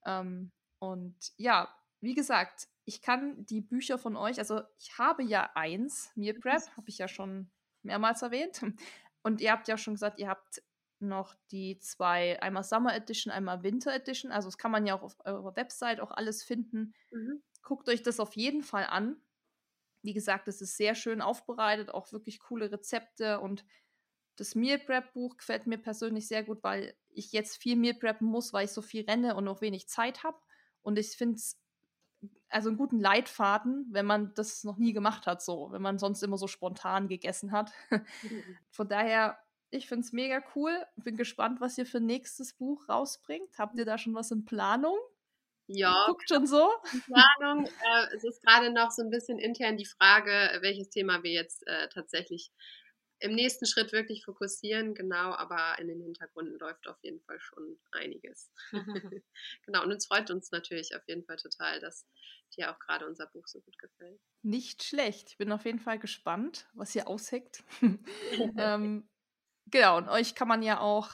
Ähm, und ja, wie gesagt, ich kann die Bücher von euch, also ich habe ja eins, Meal Prep, habe ich ja schon mehrmals erwähnt. Und ihr habt ja schon gesagt, ihr habt noch die zwei, einmal Summer Edition, einmal Winter Edition. Also das kann man ja auch auf eurer Website auch alles finden. Mhm. Guckt euch das auf jeden Fall an. Wie gesagt, es ist sehr schön aufbereitet, auch wirklich coole Rezepte und Das Meal Prep Buch gefällt mir persönlich sehr gut, weil ich jetzt viel Meal preppen muss, weil ich so viel renne und noch wenig Zeit habe. Und ich finde es also einen guten Leitfaden, wenn man das noch nie gemacht hat, so, wenn man sonst immer so spontan gegessen hat. Von daher, ich finde es mega cool. Bin gespannt, was ihr für nächstes Buch rausbringt. Habt ihr da schon was in Planung? Ja. Guckt schon so. Planung. Äh, es ist gerade noch so ein bisschen intern die Frage, welches Thema wir jetzt äh, tatsächlich im nächsten Schritt wirklich fokussieren, genau, aber in den Hintergründen läuft auf jeden Fall schon einiges. genau, und uns freut uns natürlich auf jeden Fall total, dass dir auch gerade unser Buch so gut gefällt. Nicht schlecht. Ich bin auf jeden Fall gespannt, was ihr ausheckt. ähm, genau, und euch kann man ja auch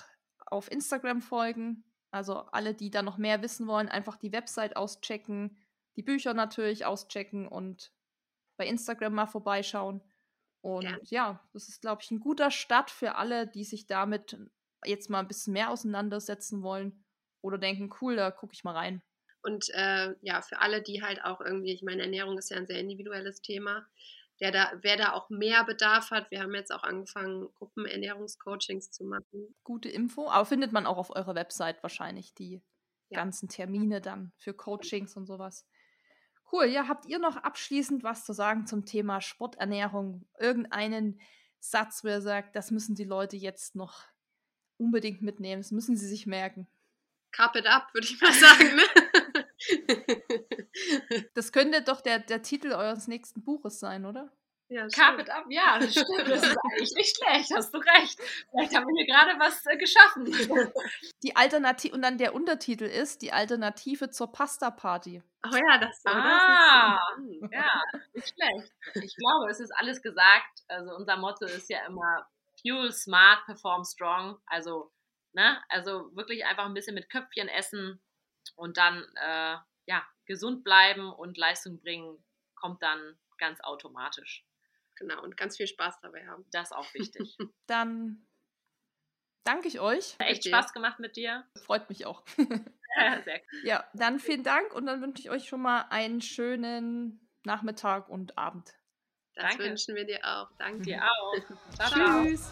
auf Instagram folgen. Also alle, die da noch mehr wissen wollen, einfach die Website auschecken, die Bücher natürlich auschecken und bei Instagram mal vorbeischauen. Und ja, ja das ist, glaube ich, ein guter Start für alle, die sich damit jetzt mal ein bisschen mehr auseinandersetzen wollen oder denken, cool, da gucke ich mal rein. Und äh, ja, für alle, die halt auch irgendwie, ich meine, Ernährung ist ja ein sehr individuelles Thema, der da, wer da auch mehr Bedarf hat, wir haben jetzt auch angefangen, Gruppenernährungscoachings zu machen. Gute Info, aber findet man auch auf eurer Website wahrscheinlich die ja. ganzen Termine dann für Coachings und sowas. Cool, ja, habt ihr noch abschließend was zu sagen zum Thema Sporternährung? Irgendeinen Satz, wo ihr sagt, das müssen die Leute jetzt noch unbedingt mitnehmen, das müssen sie sich merken. Carp it up, würde ich mal sagen. Ne? das könnte doch der, der Titel eures nächsten Buches sein, oder? Ja, Carpet Up, ja, das stimmt. Das ist eigentlich nicht schlecht, hast du recht. Vielleicht haben wir hier gerade was äh, geschaffen. Die Alternative, und dann der Untertitel ist die Alternative zur Pasta-Party. Oh ja, das, oh, ah, das ist ja, nicht schlecht. Ich glaube, es ist alles gesagt. Also unser Motto ist ja immer Fuel smart, perform strong. Also, ne, also wirklich einfach ein bisschen mit Köpfchen essen und dann äh, ja, gesund bleiben und Leistung bringen, kommt dann ganz automatisch. Genau, und ganz viel Spaß dabei haben. Das ist auch wichtig. Dann danke ich euch. Hat echt Spaß gemacht mit dir. Freut mich auch. ja, sehr cool. Ja, dann vielen Dank und dann wünsche ich euch schon mal einen schönen Nachmittag und Abend. Das Danke. wünschen wir dir auch. Danke. Dir auch. Ciao, Tschüss.